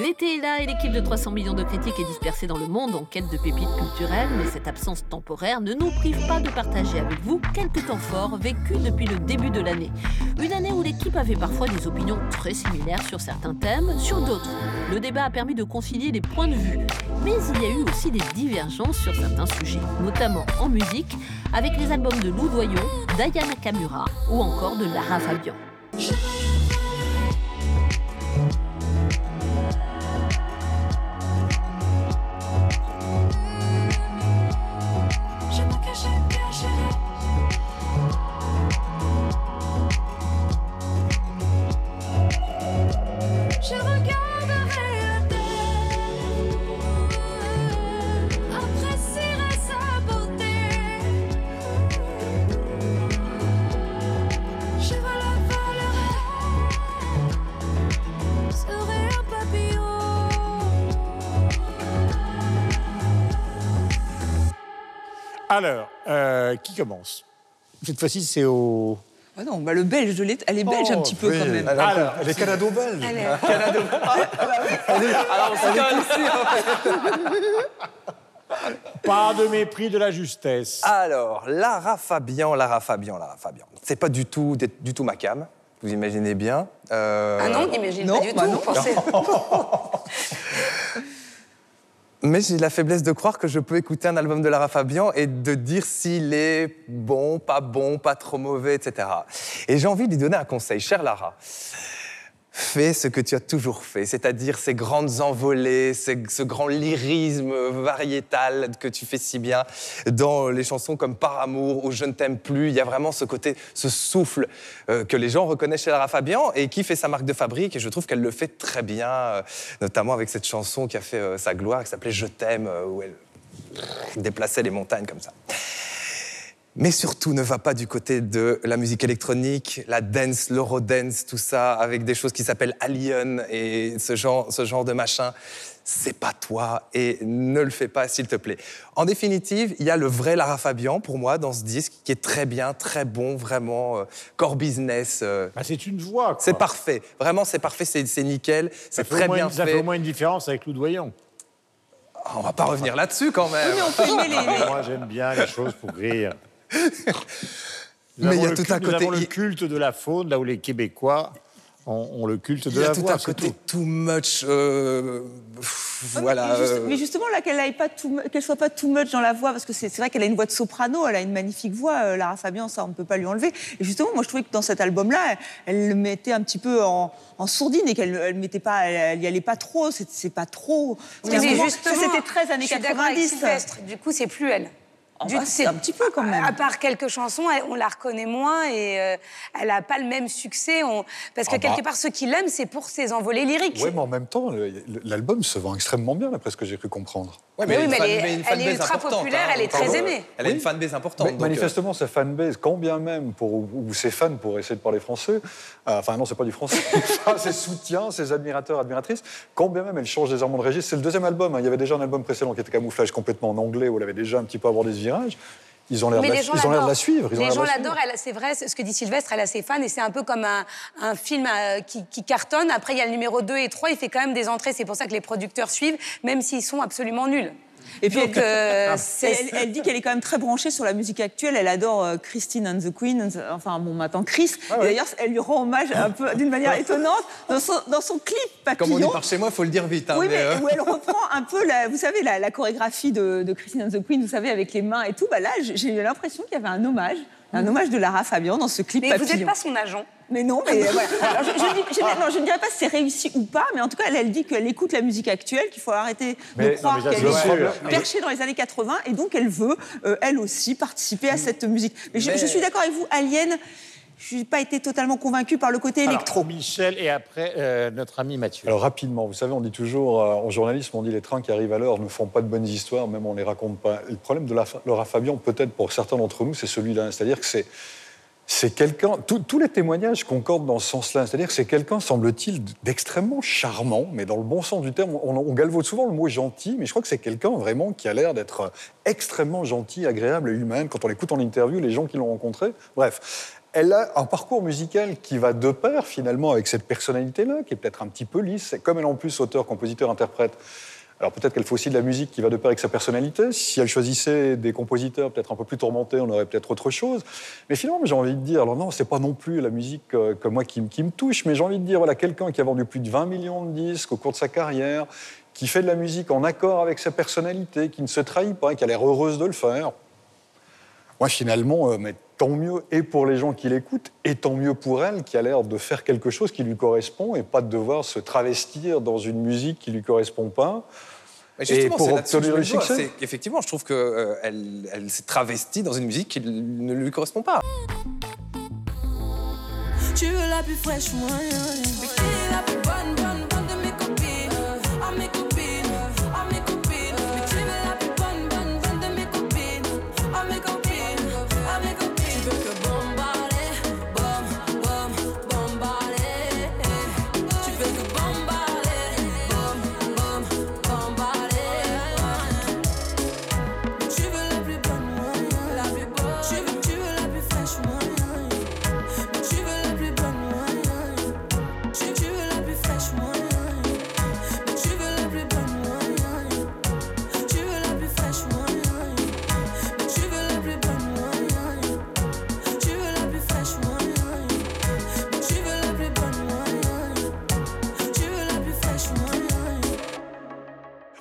L'été est là et l'équipe de 300 millions de critiques est dispersée dans le monde en quête de pépites culturelles, mais cette absence temporaire ne nous prive pas de partager avec vous quelques temps forts vécus depuis le début de l'année. Une année où l'équipe avait parfois des opinions très similaires sur certains thèmes, sur d'autres. Le débat a permis de concilier les points de vue, mais il y a eu aussi des divergences sur certains sujets, notamment en musique, avec les albums de Lou Doyon, d'Ayana Kamura ou encore de Lara Fabian. Euh, qui commence? Cette fois-ci, c'est au. Ah non, bah le belge, de l'État- elle est belge un Oh, petit peu oui. quand même. Elle, Alors, Elle est canado-belge. Canado. Alors, c'est quand même ici, Pas de mépris de la justesse. Alors, Lara Fabian, Lara Fabian, Lara Fabian. C'est pas du tout, du tout ma cam, vous imaginez bien. Euh, Ah non, n'imagine Non, pas du bah tout. non. Mais j'ai la faiblesse de croire que je peux écouter un album de Lara Fabian et de dire s'il est bon, pas bon, pas trop mauvais, etc. Et j'ai envie de lui donner un conseil. Chère Lara, fais ce que tu as toujours fait, c'est-à-dire ces grandes envolées, ce grand lyrisme variétal que tu fais si bien dans les chansons comme Par amour ou Je ne t'aime plus. Il y a vraiment ce côté, ce souffle euh, que les gens reconnaissent chez Lara Fabian et qui fait sa marque de fabrique. Et je trouve qu'elle le fait très bien, euh, notamment avec cette chanson qui a fait euh, sa gloire, qui s'appelait Je t'aime, où elle déplaçait les montagnes comme ça. Mais surtout, ne va pas du côté de la musique électronique, la dance, l'eurodance, tout ça, avec des choses qui s'appellent Alien et ce genre, ce genre de machin. C'est pas toi et ne le fais pas, s'il te plaît. En définitive, il y a le vrai Lara Fabian pour moi dans ce disque qui est très bien, très bon, vraiment euh, core business. euh, Bah, c'est une voix. quoi. c'est parfait, vraiment c'est parfait, c'est c'est nickel, Ça c'est fait, au très moins bien une- ça fait fait. au moins une différence avec Lou Doyon. Ah, On va pas revenir là-dessus quand même. Mais on peut les. Moi, j'aime bien les choses pour rire. Nous Mais il y a tout un nous côté- avons le il- culte de la faune, là où les Québécois ont, ont le culte Il de y a la tout voix. un côté tout. too much. euh, pff, voilà. mais, juste- euh, mais justement, là, qu'elle mu- qu'elle soit pas too much dans la voix, parce que c'est vrai qu'elle a une voix de soprano, elle a une magnifique voix, euh, Lara Fabian, ça, on ne peut pas lui enlever. Et justement, moi, je trouvais que dans cet album-là, elle, le mettait un petit peu en, en sourdine et qu'elle elle mettait pas, elle, elle y allait pas trop, c'est pas trop. Oui, mais justement, c'était 13 années je suis d'accord avec 90. Sylvestre. Du coup, c'est plus elle. Ah Du- bah, c'est un petit peu quand même. À part quelques chansons, on la reconnaît moins et euh, elle n'a pas le même succès. on- Parce que Ah bah. quelque part, ceux qui l'aiment, c'est pour ses envolées lyriques. Oui, mais en même temps, l'album se vend extrêmement bien, d'après ce que j'ai cru comprendre. Ouais, Mais oui, mais elle fan- est- elle ultra populaire, hein, elle est très aimée. Elle a une fanbase importante. Mais donc, euh, manifestement, sa fanbase, quand bien même, pour, ou ses fans, pour essayer de parler français, euh, enfin non, c'est pas du français, ses soutiens, ses admirateurs, admiratrices, quand bien même elle change légèrement de registre, c'est le deuxième album, hein. il y avait déjà un album précédent qui était camouflage complètement en anglais, où elle avait déjà un petit peu abordé ce virage, ils ont l'air de, la- de suivre. ils Les gens l'adorent, c'est vrai, ce que dit Sylvestre, elle a ses fans et c'est un peu comme un, un film euh, qui, qui cartonne. Après, il y a le numéro 2 et 3, il fait quand même des entrées, c'est pour ça que les producteurs suivent, même s'ils sont absolument nuls. Et puis, Donc, euh, elle, dit qu'elle est quand même très branchée sur la musique actuelle. Elle adore euh, Christine and the Queen, enfin bon, maintenant Chris. Et D'ailleurs, elle lui rend hommage un peu d'une manière étonnante dans son, dans son clip Comme on Papillon. par chez moi, il faut le dire vite. hein, oui, mais, mais euh, où elle reprend un peu, la, vous savez, la, la chorégraphie de, de Christine and the Queen, vous savez, avec les mains et tout. Bah là, j'ai j'ai eu l'impression qu'il y avait un hommage, un hommage de Lara Fabian dans ce clip Mais vous n'êtes pas son agent. Mais non, mais voilà. Alors, je, je, dis- je- non, je ne dirais pas si c'est réussi ou pas, mais en tout cas, elle, elle dit qu'elle écoute la musique actuelle, qu'il faut arrêter Mais- de croire qu'elle est sûr. perchée dans les années 80, et donc elle veut, euh, elle aussi, participer à cette musique. Mais, je, Mais- je suis d'accord avec vous, Alien, je n'ai pas été totalement convaincue par le côté électro. Alors, Michel et après euh, notre ami Mathieu. Alors rapidement, vous savez, on dit toujours, euh, en journalisme, on dit les trains qui arrivent à l'heure ne font pas de bonnes histoires, même on les raconte pas. Le problème de la, Laura Fabian, peut-être pour certains d'entre nous, c'est celui-là. C'est-à-dire que c'est c'est quelqu'un, tous- tous les témoignages concordent dans ce sens-là. C'est-à-dire que c'est quelqu'un, semble-t-il, d'extrêmement charmant, mais dans le bon sens du terme. On, on galvaude souvent le mot gentil, mais je crois que c'est quelqu'un vraiment qui a l'air d'être extrêmement gentil, agréable et humain. Quand on l'écoute en interview, les gens qui l'ont rencontré, bref. Elle a un parcours musical qui va de pair finalement avec cette personnalité-là, qui est peut-être un petit peu lisse. Comme elle en plus auteur, compositeur, interprète, alors peut-être qu'elle fait aussi de la musique qui va de pair avec sa personnalité. Si elle choisissait des compositeurs peut-être un peu plus tourmentés, on aurait peut-être autre chose. Mais finalement, j'ai envie de dire, alors non, c'est pas non plus la musique comme moi qui, qui me touche, mais j'ai envie de dire, voilà, quelqu'un qui a vendu plus de 20 millions de disques au cours de sa carrière, qui fait de la musique en accord avec sa personnalité, qui ne se trahit pas, qui a l'air heureuse de le faire. Moi, finalement, euh, mais tant mieux et pour les gens qui l'écoutent, et tant mieux pour elle qui a l'air de faire quelque chose qui lui correspond et pas de devoir se travestir dans une musique qui lui correspond pas. Et pour obtenir je le succès. qu'effectivement, je trouve qu'elle elle, elle s'est travestie dans une musique qui ne lui correspond pas. Tu veux la plus fraîche, moi. Qui est la plus bonne, bonne, bonne de mes copines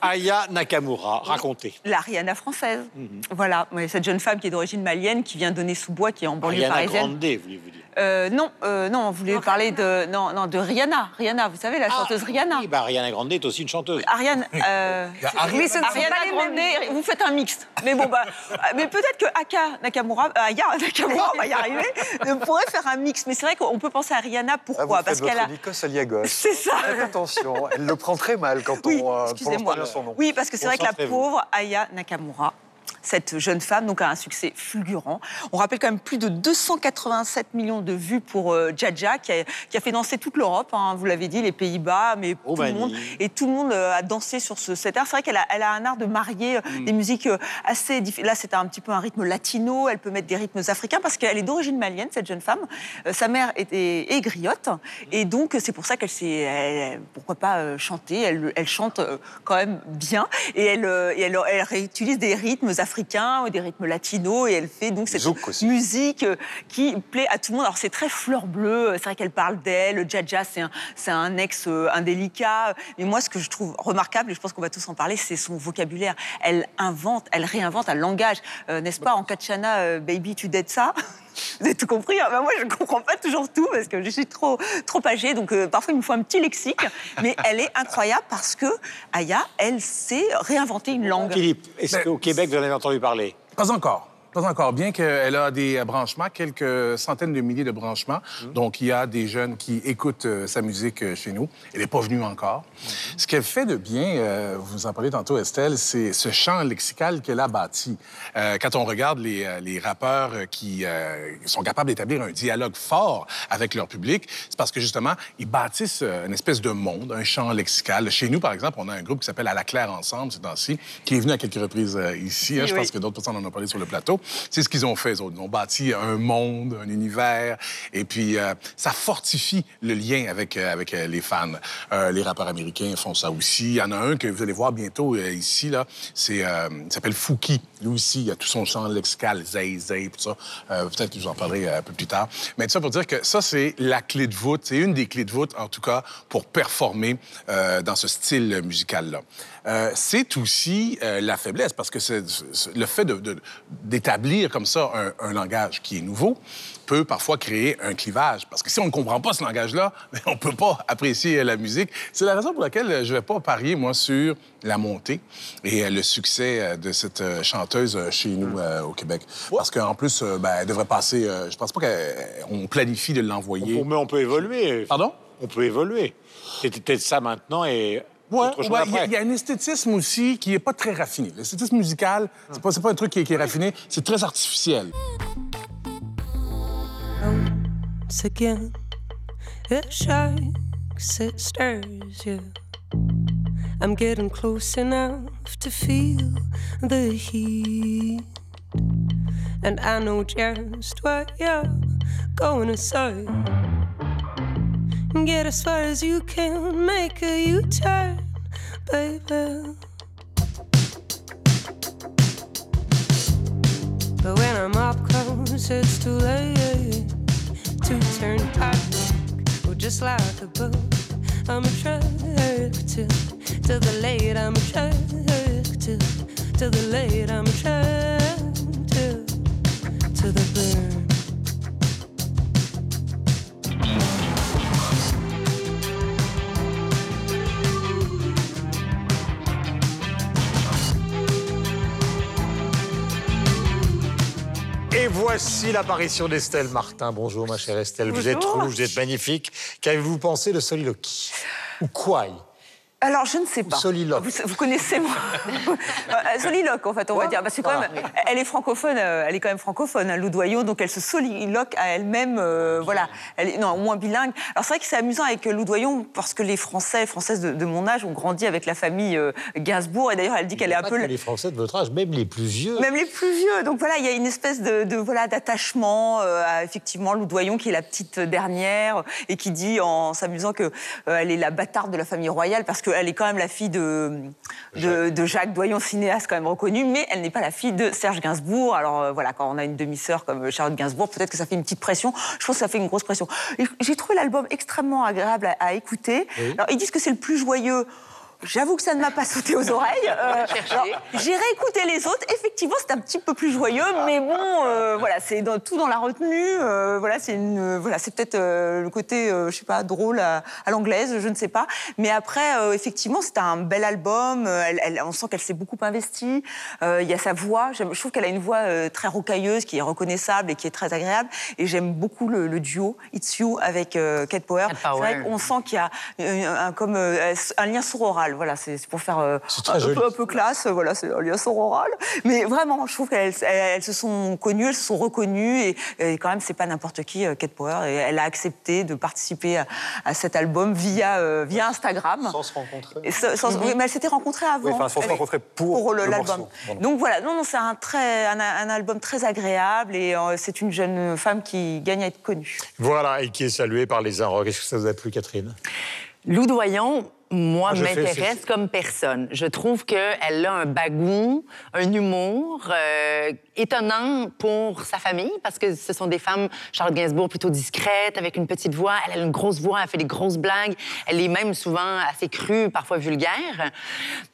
Aya Nakamura, racontez. La Rihanna française. Voilà, Ouais, cette jeune femme qui est d'origine malienne, qui vient donner sous bois, qui est en banlieue Ariana parisienne. Grande, voulez-vous dire? Euh, non, euh, non, on voulait parler de, non, non, de Rihanna. Rihanna, vous savez, la chanteuse Rihanna. Oui, bah, Ariana Grande est aussi une chanteuse. Ariane, euh, Il y a Ariana Grande. Ariana pas les Grande, mêmes. vous faites un mixte. Mais bon, bah, mais peut-être que Aka Nakamura, euh, Aya Nakamura, on va y arriver, pourrait faire un mix. Mais c'est vrai qu'on peut penser à Rihanna, Ah, pourquoi vous Parce faites votre qu'elle a. Nikos. C'est ça. Faites attention, elle le prend très mal quand Oui, on excusez-moi. Son nom. Oui, parce que c'est vrai que la pauvre Aya Nakamura, cette jeune femme, donc a un succès fulgurant. On rappelle quand même plus de 287 millions de vues pour euh, Jaja, qui a, qui a fait danser toute l'Europe, hein, vous l'avez dit, les Pays-Bas, mais tout le monde. Et tout le monde euh, a dansé sur ce, cet art. C'est vrai qu'elle a, elle a un art de marier euh, des musiques euh, assez. Là, c'est un petit peu un rythme latino, elle peut mettre des rythmes africains, parce qu'elle est d'origine malienne, cette jeune femme. Euh, sa mère était est griotte, et donc c'est pour ça qu'elle s'est, pourquoi pas euh, chanter. Elle, elle chante quand même bien, et elle, et elle, elle réutilise des rythmes africains, ou des rythmes latinos, et elle fait donc cette musique euh, qui plaît à tout le monde. Alors c'est très fleur bleue, c'est vrai qu'elle parle d'elle, Jaja c'est un, c'est un ex euh, indélicat, mais moi ce que je trouve remarquable, et je pense qu'on va tous en parler, c'est son vocabulaire. Elle invente, elle réinvente un langage, Euh, n'est-ce pas, en Kachana, euh, baby tu dettes ça? vous avez tout compris. hein Ben, moi, je ne comprends pas toujours tout parce que je suis trop, trop âgée. Donc, euh, parfois, il me faut un petit lexique. Mais elle est incroyable parce que Aya, elle sait réinventer une langue. Philippe, est-ce qu'au Québec, vous en avez entendu parler? Pas encore. Pas encore. Bien qu'elle a des branchements, quelques centaines de milliers de branchements. Donc, il y a des jeunes qui écoutent euh, sa musique euh, chez nous. Elle n'est pas venue encore. Ce qu'elle fait de bien, euh, vous en parlez tantôt, Estelle, c'est ce champ lexical qu'elle a bâti. Quand on regarde les, les rappeurs qui sont capables d'établir un dialogue fort avec leur public, c'est parce que, justement, ils bâtissent une espèce de monde, un champ lexical. Chez nous, par exemple, on a un groupe qui s'appelle À la Claire Ensemble, ces temps-ci, qui est venu à quelques reprises ici. hein. Oui, je oui. pense que d'autres personnes en ont parlé sur le plateau. C'est ce qu'ils ont fait. Ils ont bâti un monde, un univers, et puis euh, ça fortifie le lien avec, euh, avec euh, les fans. Les rappeurs américains font ça aussi. Il y en a un que vous allez voir bientôt ici, là. C'est, s'appelle Fouki. Lui aussi, il a tout son champ lexical, zay, zay, tout ça. Euh, peut-être que je vous en parlerai euh, un peu plus tard. Mais tout ça pour dire que ça, c'est la clé de voûte. C'est une des clés de voûte, en tout cas, pour performer euh, dans ce style musical-là. Euh, c'est aussi euh, la faiblesse, parce que c'est, c'est- le fait de- de- d'établir comme ça un, un langage qui est nouveau peut parfois créer un clivage. Parce que si on ne comprend pas ce langage-là, ben, on ne peut pas apprécier la musique. C'est la raison pour laquelle je ne vais pas parier, moi, sur la montée et euh, le succès euh, de cette euh, chanteuse euh, chez nous euh, au Québec. Parce qu'en plus, euh, ben, elle devrait passer... euh, je pense pas qu'on planifie de l'envoyer. Mais on peut évoluer. Pardon? On peut évoluer. C'était peut-être ça maintenant et Ouais, chose ouais, il y il y, a un esthétisme aussi qui n'est pas très raffiné. L'esthétisme musical, c'est pas, c'est pas un truc qui qui est raffiné, c'est très artificiel. Once again, it shakes, it stirs you. I'm getting close enough to feel the heat. And I know just what you're going aside. Get as far as you can, make a U turn, baby. But when I'm up close, it's too late to turn back. Well, just like a boat, I'm attracted to the late. I'm attracted to the late. I'm attracted to the burn. Et voici l'apparition d'Estelle Martin. Bonjour, ma chère Estelle. Vous êtes rouge, vous êtes magnifique. Qu'avez-vous pensé de Soliloquy Ou quoi Alors, je ne sais pas. Soliloque. Vous, vous connaissez moi Euh, Soliloque, en fait, on va dire. Parce que quand même, elle est francophone, euh, elle est quand même francophone, hein, Loudoyon, donc elle se soliloque à elle-même, euh, voilà. Elle est, non, au moins bilingue. Alors, c'est vrai que c'est amusant avec euh, Loudoyon, parce que les Français, Françaises de, de mon âge ont grandi avec la famille euh, Gainsbourg, et d'ailleurs, elle dit qu'elle est un peu... que les Français de votre âge, même les plus vieux. Même les plus vieux. Donc voilà, il y a une espèce de, de, voilà d'attachement euh, à effectivement Loudoyon qui est la petite dernière et qui dit en s'amusant que euh, elle est la bâtarde de la famille royale parce qu'elle est quand même la fille de, de, de Jacques Doyon, cinéaste quand même reconnu, mais elle n'est pas la fille de Serge Gainsbourg. Alors euh, voilà, quand on a une demi-sœur comme Charlotte Gainsbourg, peut-être que ça fait une petite pression. Je pense que ça fait une grosse pression. J'ai trouvé l'album extrêmement agréable à, à écouter. Alors ils disent que c'est le plus joyeux. J'avoue que ça ne m'a pas sauté aux oreilles. Euh, J'ai réécouté les autres. Effectivement, c'est un petit peu plus joyeux, mais bon, euh, voilà, c'est dans- tout dans la retenue. euh, voilà, c'est euh, voilà, c'est peut-être le côté, je sais pas, drôle à, à l'anglaise, je ne sais pas. Mais après, effectivement, c'est un bel album. Elle, elle- on sent qu'elle s'est beaucoup investie. Il y a sa voix. Je trouve qu'elle a une voix très rocailleuse, qui est reconnaissable et qui est très agréable. Et j'aime beaucoup le, le duo It's You avec Kate Power. Kate C'est vrai Power. qu'on sent qu'il y a euh, un, comme un lien sororal. Voilà, c'est pour faire euh, un, peu, un peu classe. euh, Voilà, c'est un lien sororal. Mais vraiment, je trouve qu'elles elles, elles se sont connues, elles se sont reconnues. Et, et quand même, c'est pas n'importe qui, euh, Kate Power. Et elle a accepté de participer à, à cet album via, euh, via Instagram. Sans se rencontrer. Et sans- sans- oui, mais elle s'était rencontrée avant. Oui, enfin, sans se rencontrer pour l'album. voilà. Donc voilà, non, non, c'est un, très, un, un album très agréable et euh, c'est une jeune femme qui gagne à être connue. Voilà, et qui est salué par les Inrocks. Est-ce que ça vous a plu, Catherine? Loudoyon, moi, Ah, m'intéresse comme personne. Je trouve qu'elle a un bagou, un humour euh, étonnant pour sa famille, parce que ce sont des femmes, Charlotte Gainsbourg, plutôt discrètes, avec une petite voix. Elle a une grosse voix, elle fait des grosses blagues. Elle est même souvent assez crue, parfois vulgaire.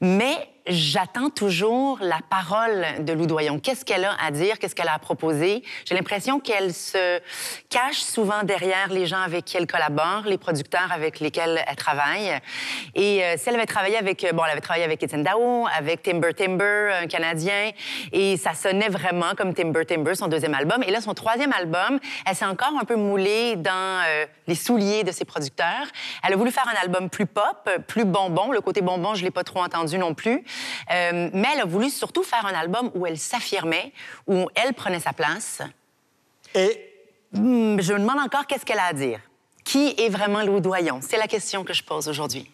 Mais j'attends toujours la parole de Loudoyon. Qu'est-ce qu'elle a à dire? Qu'est-ce qu'elle a à proposer? J'ai l'impression qu'elle se cache souvent derrière les gens avec qui elle collabore, les producteurs avec lesquels elle travaille. Et euh, si elle avait travaillé avec, euh, bon, elle avait travaillé avec Étienne Dao, avec Timber Timber, un Canadien, et ça sonnait vraiment comme Timber Timber, son deuxième album. Et là, son troisième album, elle s'est encore un peu moulée dans euh, les souliers de ses producteurs. Elle a voulu faire un album plus pop, plus bonbon. Le côté bonbon, je l'ai pas trop entendu non plus. Euh, mais elle a voulu surtout faire un album où elle s'affirmait, où elle prenait sa place. Et Hmm, Je me demande encore qu'est-ce qu'elle a à dire. Qui est vraiment Loudoyon? C'est la question que je pose aujourd'hui.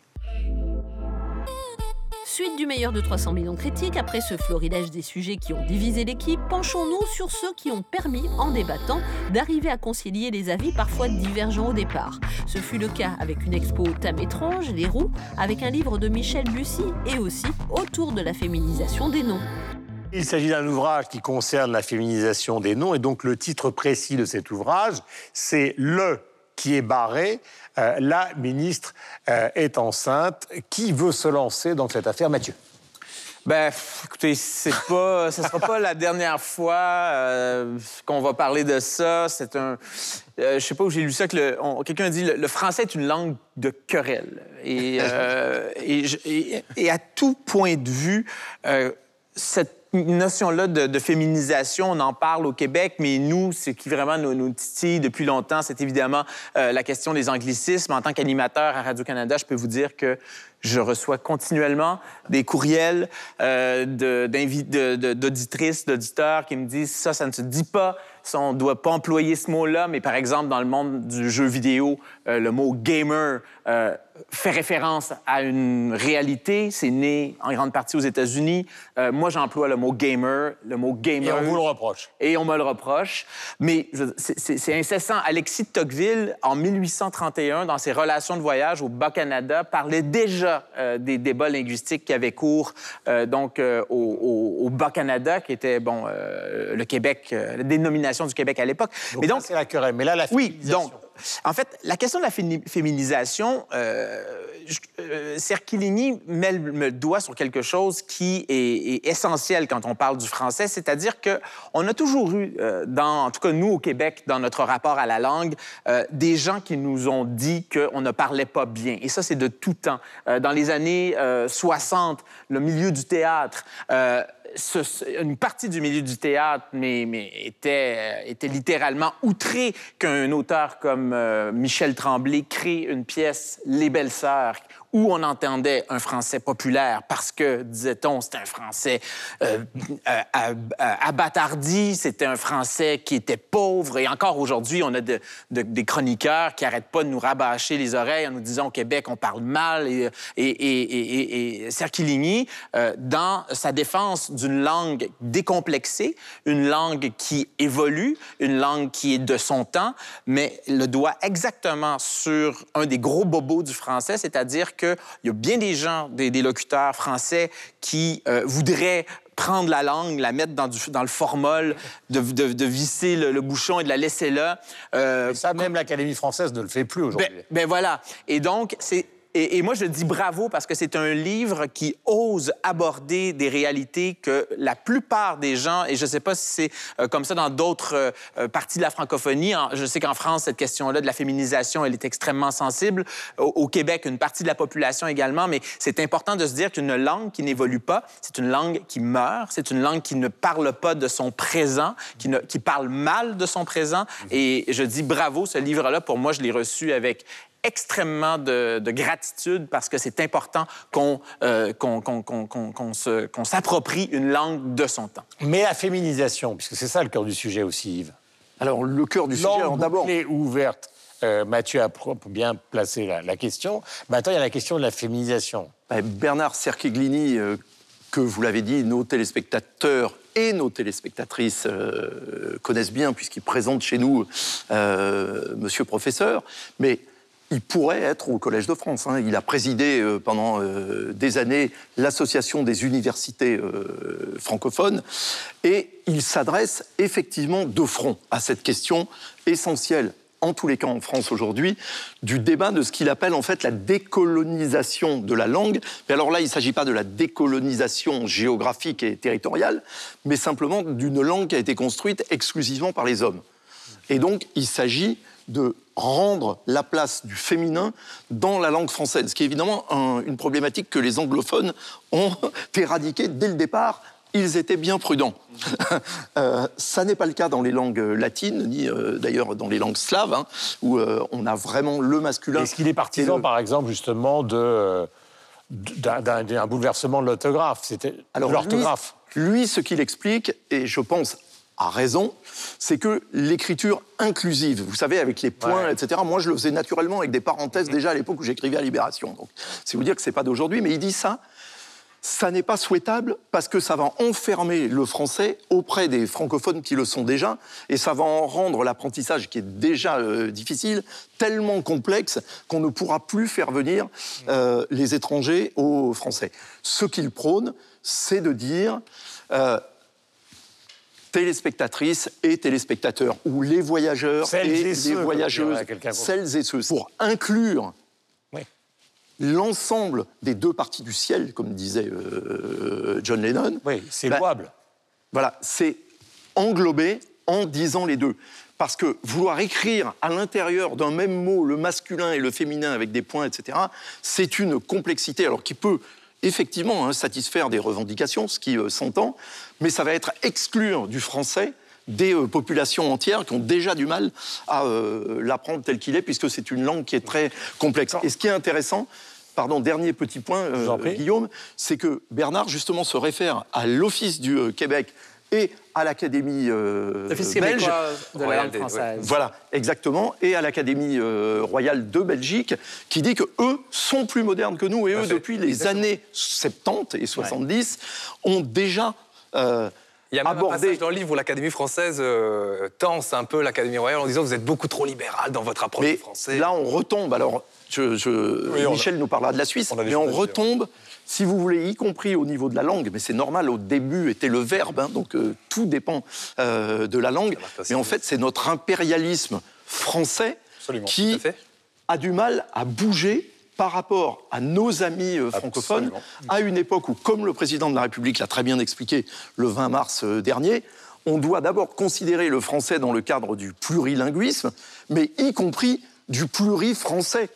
Suite du meilleur de 300 millions de critiques, après ce florilège des sujets qui ont divisé l'équipe, penchons-nous sur ceux qui ont permis, en débattant, d'arriver à concilier les avis parfois divergents au départ. Ce fut le cas avec une expo au thème étrange, Les Roues, avec un livre de Michel Bussy et aussi autour de la féminisation des noms. Il s'agit d'un ouvrage qui concerne la féminisation des noms, et donc le titre précis de cet ouvrage, c'est Le qui est barré, euh, la ministre euh, est enceinte. Qui veut se lancer dans cette affaire Mathieu? Ben, écoutez, c'est pas, ce sera pas la dernière fois euh, qu'on va parler de ça. C'est un, je sais pas où j'ai lu ça que quelqu'un a dit le, le français est une langue de querelle. Et, à tout point de vue, cette notion-là de, féminisation, on en parle au Québec, mais nous, ce qui vraiment nous, titille depuis longtemps, c'est évidemment euh, la question des anglicismes. En tant qu'animateur à Radio-Canada, je peux vous dire que je reçois continuellement des courriels euh, d'auditrices, d'auditeurs qui me disent ça, ça ne se dit pas, Ça, on ne doit pas employer ce mot-là, mais par exemple, dans le monde du jeu vidéo, euh, le mot gamer euh, fait référence à une réalité. C'est né en grande partie aux États-Unis. Euh, moi, j'emploie le mot gamer, le mot gamer. Et on vous le reproche. Et on me le reproche. Mais c'est- incessant. Alexis de Tocqueville, en 1831, dans ses relations de voyage au Bas-Canada, parlait déjà des débats linguistiques qui avaient cours donc, au, au- au Bas-Canada, qui était bon, le Québec, la dénomination du Québec à l'époque. Mais donc, c'est la querelle. Mais là, la oui, donc, en fait, la question de la féminisation, euh, euh, Cerchilini met le doigt sur quelque chose qui est, est essentiel quand on parle du français, c'est-à-dire que on a toujours eu, euh, dans, en tout cas nous au Québec, dans notre rapport à la langue, euh, des gens qui nous ont dit qu'on ne parlait pas bien. Et ça, c'est de tout temps. Euh, dans les années euh, 60, le milieu du théâtre, une partie du milieu du théâtre euh, était littéralement outré qu'un auteur comme euh, Michel Tremblay crée une pièce Les Belles Sœurs où on entendait un français populaire parce que, disait-on, c'était un français euh, euh, euh, abattardi, c'était un français qui était pauvre. Et encore aujourd'hui, on a de- de- des chroniqueurs qui n'arrêtent pas de nous rabâcher les oreilles en nous disant au Québec, on parle mal. Et, et, euh, dans sa défense d'une langue décomplexée, une langue qui évolue, une langue qui est de son temps, mais le doigt exactement sur un des gros bobos du français, c'est-à-dire qu'il y a bien des gens, des, des locuteurs français qui euh, voudraient prendre la langue, la mettre dans, du- dans le formol, de, de- de visser le, le bouchon et de la laisser là. Euh, ça, même l'Académie française ne le fait plus aujourd'hui. ben, ben voilà. Et donc, c'est. Et, moi, je dis bravo parce que c'est un livre qui ose aborder des réalités que la plupart des gens, et je ne sais pas si c'est euh, comme ça dans d'autres euh, euh, parties de la francophonie, je sais qu'en France, cette question-là de la féminisation, elle est extrêmement sensible. Au, Québec, une partie de la population également, mais c'est important de se dire qu'une langue qui n'évolue pas, c'est une langue qui meurt, c'est une langue qui ne parle pas de son présent, qui, qui parle mal de son présent. Et je dis bravo, ce livre-là, pour moi, je l'ai reçu avec extrêmement de, de gratitude parce que c'est important qu'on euh, qu'on- qu'on- qu'on- qu'on- qu'on se- qu'on s'approprie une langue de son temps. Mais la féminisation, puisque c'est ça le cœur du sujet aussi, Yves. Alors, le cœur du sujet, d'abord, ouverte, euh, Mathieu a bien placé la, la question. Maintenant, il y a la question de la féminisation. ben, Bernard Cerchiglini, euh, que vous l'avez dit, nos téléspectateurs et nos téléspectatrices euh, connaissent bien, puisqu'il présente chez nous euh, Monsieur Professeur, mais il pourrait être au Collège de France. hein. Il a présidé euh, pendant euh, des années l'association des universités euh, francophones et il s'adresse effectivement de front à cette question essentielle en tous les cas en France aujourd'hui, du débat de ce qu'il appelle en fait la décolonisation de la langue. Mais alors là, il ne s'agit pas de la décolonisation géographique et territoriale, mais simplement d'une langue qui a été construite exclusivement par les hommes. Et donc, il s'agit de rendre la place du féminin dans la langue française, ce qui est évidemment un- une problématique que les anglophones ont éradiquée dès le départ. Ils étaient bien prudents. Euh, ça n'est pas le cas dans les langues latines, ni euh, d'ailleurs dans les langues slaves, hein, où euh, on a vraiment le masculin. Est-ce qu'il est partisan, le- par exemple, justement, de, euh, d'un, bouleversement de l'orthographe C'était l'orthographe. Lui, lui, ce qu'il explique, et je pense à raison, c'est que l'écriture inclusive, vous savez, avec les points, Ouais. etc., moi je le faisais naturellement avec des parenthèses déjà à l'époque où j'écrivais à Libération. Donc, c'est vous dire que c'est pas d'aujourd'hui, mais il dit ça. Ça n'est pas souhaitable parce que ça va enfermer le français auprès des francophones qui le sont déjà et ça va en rendre l'apprentissage qui est déjà euh, difficile tellement complexe qu'on ne pourra plus faire venir euh, les étrangers aux Français. Ce qu'il prône, c'est de dire euh, téléspectatrices et téléspectateurs, ou les voyageurs Celles et, et ceux, les voyageuses, celles et ceux, pour inclure Oui. l'ensemble des deux parties du ciel, comme disait euh, John Lennon. Oui, c'est Bah, louable. Voilà, c'est englober en disant les deux. Parce que vouloir écrire à l'intérieur d'un même mot le masculin et le féminin avec des points, etc., c'est une complexité, alors qui peut effectivement hein, satisfaire des revendications, ce qui euh, s'entend, mais ça va être exclure du français des euh, populations entières qui ont déjà du mal à euh, l'apprendre tel qu'il est, puisque c'est une langue qui est très complexe. Et ce qui est intéressant, pardon, dernier petit point, euh. Guillaume, c'est que Bernard justement se réfère à l'Office du euh, Québec et à l'Académie euh, belge. de la Royal langue des- ouais. française. Voilà, exactement. Et à l'Académie euh, royale de Belgique, qui dit que eux sont plus modernes que nous. Et eux, depuis les années 70 et 70, ont déjà euh, Il y a même un passage dans le livre où l'Académie française euh, tense un peu l'Académie royale en disant vous êtes beaucoup trop libéral dans votre approche Mais du français. là, on retombe. Alors, je- je- Oui, on a- Michel nous parlera de la Suisse, on mais on retombe, si vous voulez, y compris au niveau de la langue. Mais c'est normal, au début était le verbe, hein, donc euh, tout dépend euh, de la langue. marque ta Mais en fait, c'est notre impérialisme français Absolument, qui a du mal à bouger par rapport à nos amis euh, francophones, Absolument. à une époque où, comme le président de la République l'a très bien expliqué le 20 mars euh, dernier, on doit d'abord considérer le français dans le cadre du plurilinguisme, mais y compris du pluri-français.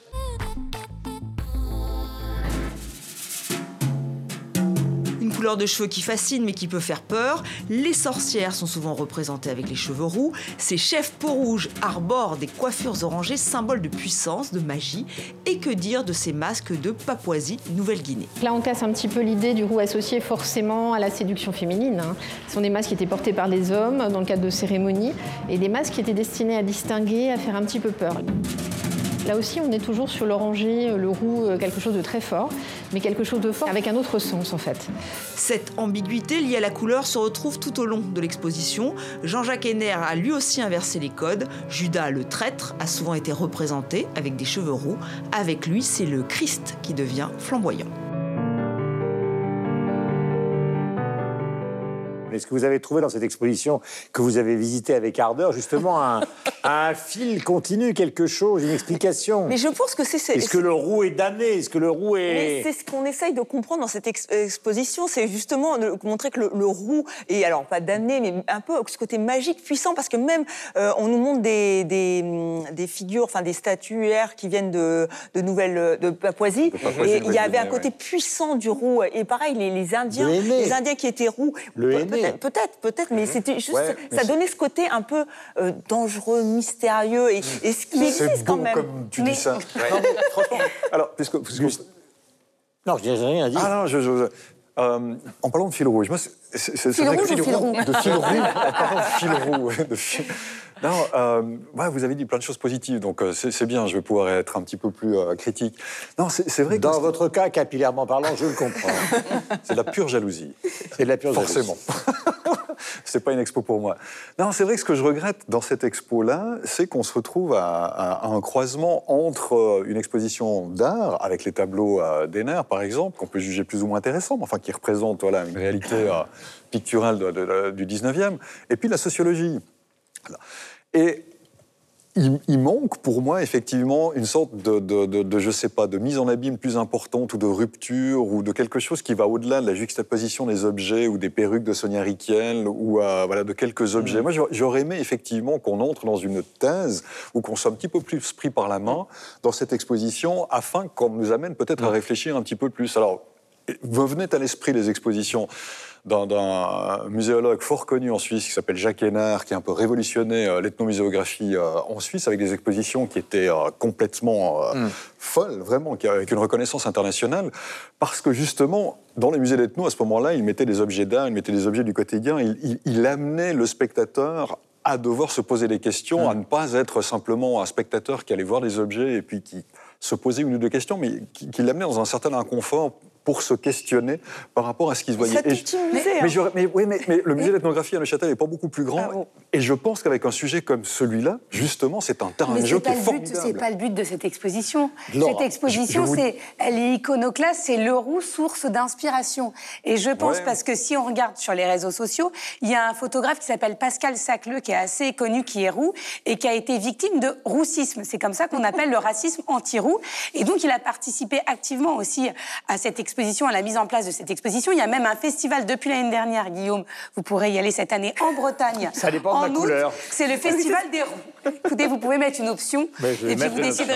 Couleur de cheveux qui fascine mais qui peut faire peur. Les sorcières sont souvent représentées avec les cheveux roux. Ces chefs peau rouge arborent des coiffures orangées, symbole de puissance, de magie. Et que dire de ces masques de Papouasie, Nouvelle-Guinée? Là, on casse un petit peu l'idée du roux associé forcément à la séduction féminine. hein. Ce sont des masques qui étaient portés par les hommes dans le cadre de cérémonies et des masques qui étaient destinés à distinguer, à faire un petit peu peur. Là aussi, on est toujours sur l'orangé, le roux, euh, quelque chose de très fort, mais quelque chose de fort avec un autre sens en fait. Cette ambiguïté liée à la couleur se retrouve tout au long de l'exposition. Jean-Jacques Henner a lui aussi inversé les codes. Judas le traître a souvent été représenté avec des cheveux roux. Avec lui, c'est le Christ qui devient flamboyant. Est-ce que vous avez trouvé dans cette exposition que vous avez visitée avec ardeur justement un, un fil continu, quelque chose, une explication Mais je pense que c'est... c'est- Est-ce que le roux est damné? Est-ce que le roux Mais est... c'est ce qu'on essaye de comprendre dans cette ex- exposition, c'est justement de montrer que le, le roux est, alors pas damné, mais un peu ce côté magique, puissant, parce que même euh, on nous montre des, des, hum, des figures, enfin des statuaires qui viennent de, de Nouvelle, de Papouasie, Papouasie et il y avait un côté ouais. puissant du roux. Et pareil, les, les Indiens, les Indiens qui étaient roux, Le henné. Peut-être, peut-être, mais c'était juste, Ouais, mais ça donnait ce côté un peu euh, dangereux, mystérieux, et, et ce qui existe C'est quand même. comme tu Mais- dis ça. Non, mais franchement, alors, puisque, puisque- Non, je n'ai rien dit. Ah non, je, je- euh, en parlant de fil rouge, moi, c'est- Fil vrai que- rouge ou fil roux De fil roux, en parlant de fil roux. ouais, de fil- Non, euh, ouais, vous avez dit plein de choses positives, donc euh, c'est bien, je vais pouvoir être un petit peu plus euh, critique. Non, c'est vrai que Dans votre cas, capillairement parlant, je le comprends. c'est de la pure jalousie. C'est de la pure jalousie. Forcément. c'est pas une expo pour moi. Non, c'est vrai que ce que je regrette dans cette expo-là, c'est qu'on se retrouve à, à- à un croisement entre une exposition d'art, avec les tableaux d'Henner, par exemple, qu'on peut juger plus ou moins intéressants, mais enfin qui représentent voilà, une réalité picturale de- de- de- du 19e, et puis la sociologie. Voilà. Et il, il manque pour moi effectivement une sorte de, de, de- de, je sais pas, de mise en abîme plus importante ou de rupture ou de quelque chose qui va au-delà de la juxtaposition des objets ou des perruques de Sonia Riquel ou euh, voilà, de quelques objets. Moi, j'aurais- aimé effectivement qu'on entre dans une thèse ou qu'on soit un petit peu plus pris par la main dans cette exposition afin qu'on nous amène peut-être à réfléchir un petit peu plus. Alors, me venaient à l'esprit les expositions d'un- muséologue fort connu en Suisse qui s'appelle Jacques Hénard, qui a un peu révolutionné euh, l'ethnomuséographie euh, en Suisse avec des expositions qui étaient euh, complètement euh, folles, vraiment, avec une reconnaissance internationale, parce que justement, dans les musées d'ethno, à ce moment-là, il mettait des objets d'art, il mettait des objets du quotidien, il, il- il amenait le spectateur à devoir se poser des questions, à ne pas être simplement un spectateur qui allait voir des objets et puis qui se posait une ou deux questions, mais qui, qui l'amenait dans un certain inconfort pour se questionner par rapport à ce qu'il se voyait. Ça Et je- musée, mais, hein. j'aurais- mais- oui, mais, mais le musée d'ethnographie à Neuchâtel n'est pas beaucoup plus grand. Ah bon. Et je pense qu'avec un sujet comme celui-là, justement, c'est un terrain Mais de jeu qui est le but, formidable. c'est pas le but de cette exposition. Laura, cette exposition, vous- c'est, elle est iconoclaste, c'est le roux source d'inspiration. Et je pense Ouais. parce que si on regarde sur les réseaux sociaux, il y a un photographe qui s'appelle Pascal Sacleux, qui est assez connu, qui est roux et qui a été victime de roussisme. C'est comme ça qu'on appelle le racisme anti-roux. Et donc, il a participé activement aussi à cette exposition, à la mise en place de cette exposition. Il y a même un festival depuis l'année dernière, Guillaume. Vous pourrez y aller cette année en Bretagne. Ça dépend de la août. couleur. C'est le festival des roux. Écoutez, vous pouvez mettre une option Mais je vais et puis vous déciderez.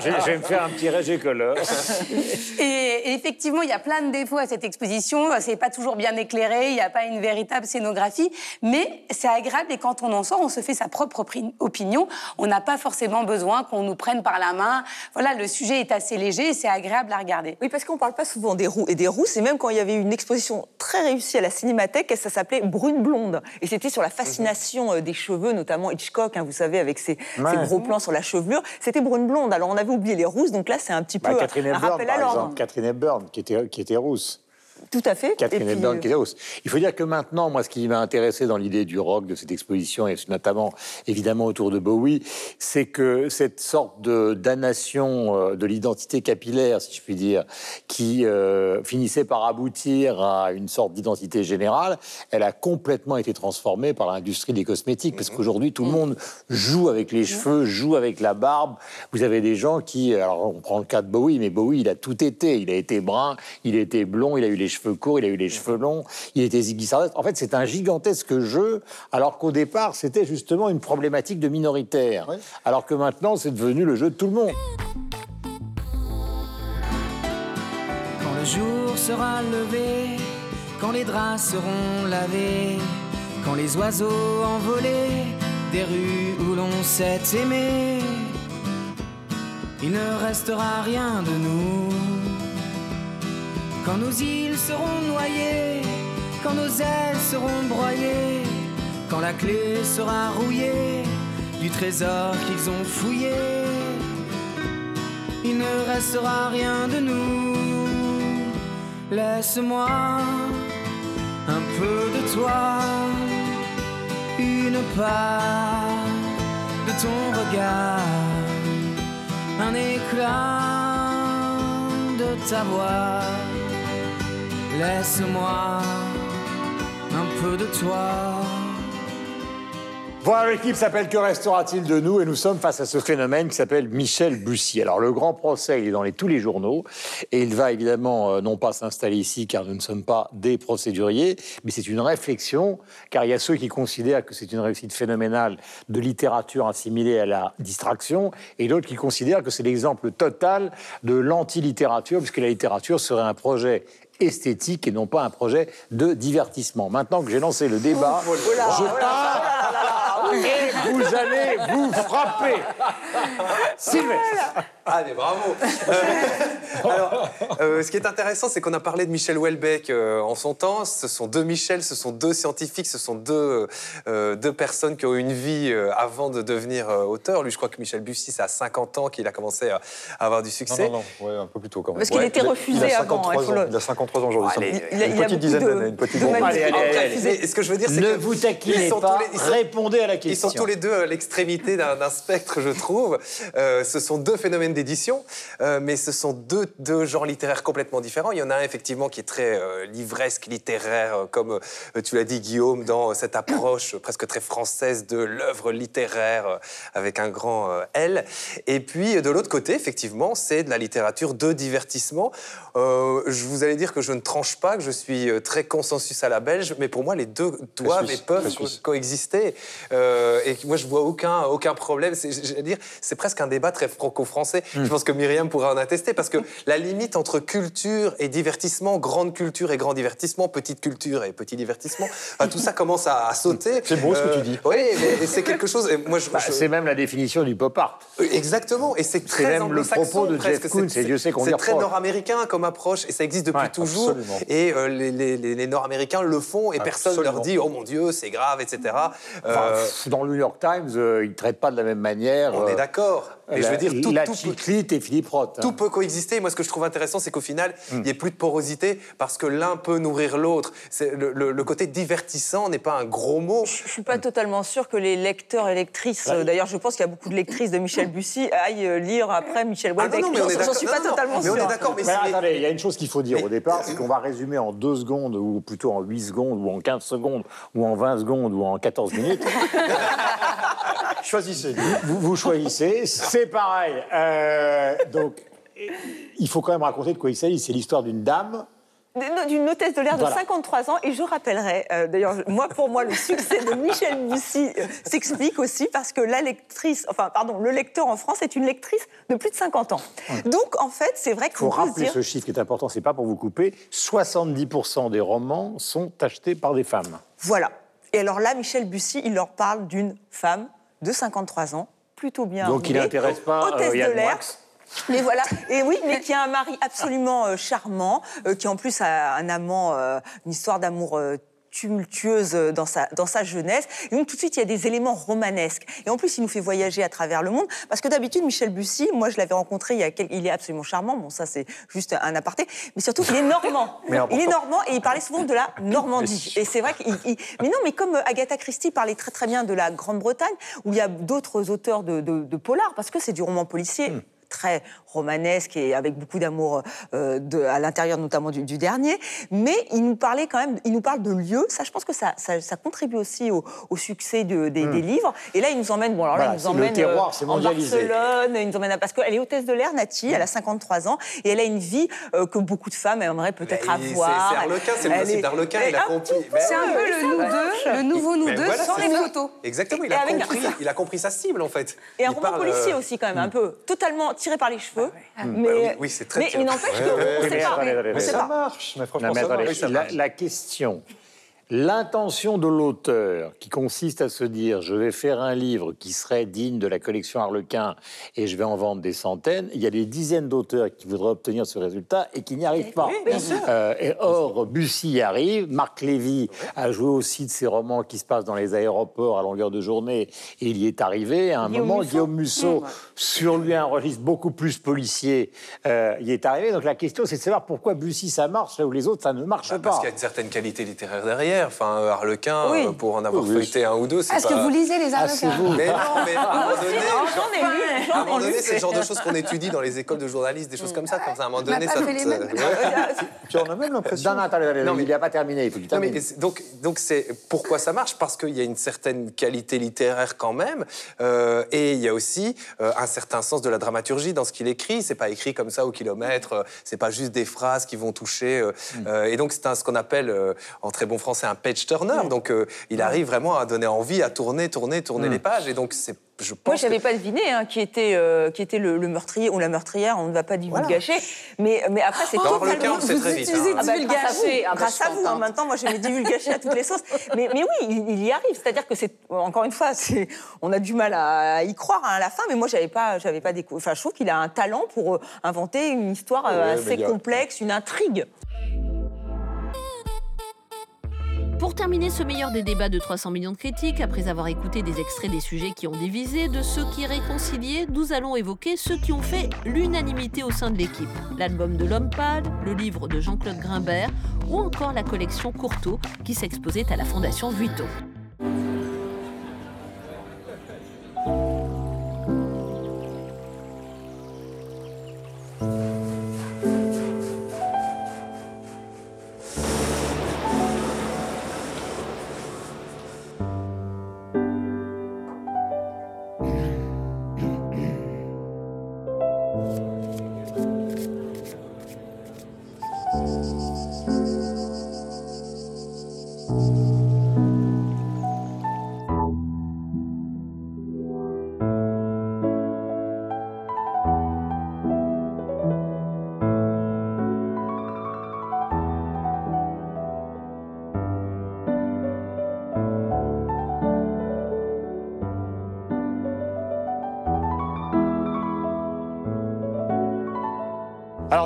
Je, je vais me faire un petit régé color. Et, et effectivement, il y a plein de défauts à cette exposition. C'est pas toujours bien éclairé, il n'y a pas une véritable scénographie, mais c'est agréable et quand on en sort, on se fait sa propre opinion. On n'a pas forcément besoin qu'on nous prenne par la main. Voilà, le sujet est assez léger et c'est agréable à regarder. Oui, parce qu'on ne parle pas souvent des roues. Et des roues, c'est même quand il y avait une exposition très réussie à la Cinémathèque, ça s'appelait Brune Blonde. Et c'était sur la fascination euh, des cheveux, notamment Hitchcock, hein, vous savez, avec ses, gros plans sur la chevelure. C'était Brune Blonde. Alors on avait oublié les rousses, donc là c'est un petit peu Bah, Catherine un Hepburn, rappel à par l'ordre. exemple. Catherine Hepburn, qui était, qui était rousse. Tout à fait. Catherine Hepburn euh. Il faut dire que maintenant, moi, ce qui m'a intéressé dans l'idée du rock, de cette exposition, et notamment, évidemment, autour de Bowie, c'est que cette sorte de damnation euh, de l'identité capillaire, si je puis dire, qui euh, finissait par aboutir à une sorte d'identité générale, elle a complètement été transformée par l'industrie des cosmétiques, parce qu'aujourd'hui, tout le monde joue avec les cheveux, joue avec la barbe. Vous avez des gens qui, alors on prend le cas de Bowie, mais Bowie, il a tout été. Il a été brun, il a été blond, il a eu les cheveux courts, il a eu les cheveux longs, il était Ziggy Stardust. En fait, c'est un gigantesque jeu, alors qu'au départ, c'était justement une problématique de minoritaire. Alors que maintenant, c'est devenu le jeu de tout le monde. Quand le jour sera levé, quand les draps seront lavés, quand les oiseaux envolés des rues où l'on s'est aimé, il ne restera rien de nous. Quand nos îles seront noyées, quand nos ailes seront broyées, quand la clé sera rouillée du trésor qu'ils ont fouillé, il ne restera rien de nous. Laisse-moi un peu de toi, une part de ton regard, un éclat de ta voix. Laisse-moi un peu de toi. Voilà, l'équipe s'appelle Que restera-t-il de nous? Et nous sommes face à ce phénomène qui s'appelle Michel Bussy. Alors, le grand procès, il est dans tous les journaux. Et il va évidemment euh, non pas s'installer ici, car nous ne sommes pas des procéduriers, mais c'est une réflexion, car il y a ceux qui considèrent que c'est une réussite phénoménale de littérature assimilée à la distraction, et d'autres qui considèrent que c'est l'exemple total de l'anti-littérature, puisque la littérature serait un projet esthétique et non pas un projet de divertissement. Maintenant que j'ai lancé le débat, je pars. Et vous allez vous frapper. Sylvestre. Ah, mais bravo Euh, Alors, euh, ce qui est intéressant, c'est qu'on a parlé de Michel Houellebecq euh, en son temps. Ce sont deux Michel, ce sont deux scientifiques, ce sont deux, euh, deux personnes qui ont eu une vie euh, avant de devenir euh, auteur. Lui, je crois que Michel Bussy, c'est à 50 ans qu'il a commencé à, à avoir du succès. non, non, ouais, un peu plus tôt quand même. Parce qu'il Ouais, était il a- refusé il a avant, 53 il faut ans. le- Il a 53 ans aujourd'hui. Allez, ça- il a- une il a petite dizaine de- d'années, une petite. Allez, allez, allez, Mais ce que je veux dire, c'est Ne que vous ils taquinez pas, les- répondez à la Ils question. sont tous les deux à l'extrémité d'un spectre, je trouve. Euh, ce sont deux phénomènes d'édition, euh, mais ce sont deux, deux genres littéraires complètement différents. Il y en a un effectivement qui est très euh, livresque, littéraire, comme tu l'as dit Guillaume, dans cette approche presque très française de l'œuvre littéraire avec un grand L. Et puis de l'autre côté, effectivement, c'est de la littérature de divertissement. Je vous allais dire que je ne tranche pas, que je suis très consensus à la belge, mais pour moi les deux doivent et peuvent co- coexister. Euh, et moi, je vois aucun, aucun problème. C'est, dire, c'est presque un débat très franco-français. Hmm. Je pense que Myriam pourra en attester parce que la limite entre culture et divertissement, grande culture et grand divertissement, petite culture et petit divertissement, enfin, tout ça commence à, à sauter. C'est beau ce que tu dis. Oui, mais c'est quelque chose. Et moi, je, Bah, je- C'est même la définition du pop art. Exactement, et c'est très même le propos de presque. Jeff Koons, C'est- très nord-américain comme approche, et ça existe depuis Ouais, toujours. absolument. Et euh, les, les- les- les Nord-Américains le font, et personne ne leur Absolument. dit « Oh mon Dieu, c'est grave, etc. Euh, dans le York Times, euh, ils ne traitent pas de la même manière. On euh, est d'accord. Mais je veux dire, tout, la tout peut- et Philippe Roth. hein. tout peut coexister. Moi, ce que je trouve intéressant, c'est qu'au final, il n'y ait plus de porosité parce que l'un peut nourrir l'autre. Le, le- le côté divertissant n'est pas un gros mot. Je ne suis pas totalement sûre que les lecteurs et lectrices, euh, d'ailleurs je pense qu'il y a beaucoup de lectrices de Michel Bussy, aillent euh, lire après Michel Ah non, Houellebecq. non, mais on est J'en- suis pas Non, non, totalement mais sûre. on est d'accord. Mais Mais attendez, il y a une chose qu'il faut dire Mais- au départ, c'est qu'on va résumer en 2 secondes, ou plutôt en 8 secondes, ou en 15 secondes, ou en 20 secondes, ou en 14 minutes. Choisissez. vous, vous choisissez, c'est pareil. Euh, donc, il faut quand même raconter de quoi il s'agit. C'est l'histoire d'une dame d'une hôtesse de l'air de Voilà. 53 ans. Et je rappellerai, euh, d'ailleurs, moi, pour moi, le succès de Michel Bussy euh, s'explique aussi parce que la lectrice, enfin, pardon, le lecteur en France est une lectrice de plus de 50 ans. Donc, en fait, c'est vrai Il faut rappeler dire. ce chiffre qui est important, c'est pas pour vous couper, 70% des romans sont achetés par des femmes. Voilà. Et alors là, Michel Bussy, il leur parle d'une femme de 53 ans, plutôt bien. Donc il n'intéresse pas hôtesse euh, Yann de l'air. Mais voilà, et oui, mais qui a un mari absolument euh, charmant, euh, qui en plus a un amant, euh, une histoire d'amour tumultueuse euh, dans sa, dans sa jeunesse. Et donc tout de suite, il y a des éléments romanesques. Et en plus, il nous fait voyager à travers le monde. Parce que d'habitude, Michel Bussy, moi je l'avais rencontré, il, y a quel- il est absolument charmant. Bon, ça c'est juste un aparté. Mais surtout, il est normand. Il est normand et il parlait souvent de la Normandie. Et c'est vrai qu'il... il- Mais non, mais comme euh, Agatha Christie parlait très très bien de la Grande-Bretagne, où il y a d'autres auteurs de, de, de polar, parce que c'est du roman policier. Hmm. Très romanesque et avec beaucoup d'amour euh, de- à l'intérieur notamment du, du dernier, mais il nous parlait quand même, il nous parle de lieux. Ça, je pense que ça, ça, ça contribue aussi au, au succès de- des, des livres. Et là, il nous emmène, bon alors là, Hmm. Voilà, il nous emmène terroir, euh, c'est en. Barcelone, il nous emmène à, parce qu'elle est hôtesse de l'air, Nati, elle a 53 ans et elle a une vie euh, que beaucoup de femmes aimeraient peut-être Mais c'est- avoir. c'est Harlequin, c'est le principe elle il a un compris. C'est un peu le nous deux, le nouveau nous deux, sans les photos. Exactement, il a, compris, il a compris sa cible en fait. Et un roman policier euh, aussi, quand même, un peu totalement tiré par les cheveux. Mais, Bah oui, oui, c'est très mais, mais n'empêche Ouais, qu'on ouais, ne sait pas. Mais ça marche, mais franchement, ça la, marche. la question, l'intention de l'auteur qui consiste à se dire je vais faire un livre qui serait digne de la collection Harlequin et je vais en vendre des centaines, il y a des dizaines d'auteurs qui voudraient obtenir ce résultat et qui n'y arrivent pas. Euh, et or, Bussy y arrive, Marc Lévy a joué aussi de ces romans qui se passent dans les aéroports à longueur de journée et il y est arrivé. À un Guillaume moment, Musso. Guillaume Musso, sur lui un registre beaucoup plus policier, euh, y est arrivé. Donc la question, c'est de savoir pourquoi Bussy ça marche là où les autres ça ne marche Bah, pas. Parce qu'il y a une certaine qualité littéraire derrière. Enfin, euh, Harlequin, Oui. euh, pour en avoir Oui, oui. feuilleté un ou deux, c'est Est-ce pas... que vous lisez les Ah, Harlequins vous. Mais non, mais à un moment donné... J'en ai lu, À un j'en moment ai lu. donné, c'est le genre de choses qu'on étudie dans les écoles de journalisme, des choses comme ça. Comme ça, à un moment donné, pas ça. Ouais. Tu en as même l'impression. Non, mais- il n'a pas terminé, il faut Non, mais donc, donc c'est pourquoi ça marche? Parce qu'il y a une certaine qualité littéraire quand même, euh, et il y a aussi euh, un certain sens de la dramaturgie dans ce qu'il écrit. C'est pas écrit comme ça au kilomètre. c'est pas juste des phrases qui vont toucher. euh, euh, et donc c'est un- ce qu'on appelle euh, en très bon français un page turner. Donc euh, il arrive vraiment à donner envie, à tourner, tourner, tourner les pages. Et donc c'est, je pense. Moi, je n'avais que- pas deviné hein, qui était, euh, qui était le, le meurtrier ou la meurtrière, on ne va pas divulgacher. Mais, mais après, c'est Dans totalement... Harlequin, on le sait très vite, hein. Ah bah, grâce à vous. Ah bah, grâce à vous. hein. Maintenant, moi, je vais divulgacher à toutes les sauces. Mais, mais oui, il, il y arrive. C'est-à-dire que c'est, encore une fois, c'est, on a du mal à y croire hein, à la fin. Mais moi, j'avais pas, j'avais pas découvert. Enfin, je trouve qu'il a un talent pour euh, inventer une histoire euh, Ouais, assez a- complexe, une intrigue. Pour terminer ce meilleur des débats de 300 millions de critiques, après avoir écouté des extraits des sujets qui ont divisé, de ceux qui réconciliaient, nous allons évoquer ceux qui ont fait l'unanimité au sein de l'équipe. L'album de l'homme pâle, le livre de Jean-Claude Grimbert ou encore la collection Courteau qui s'exposait à la Fondation Vuitton.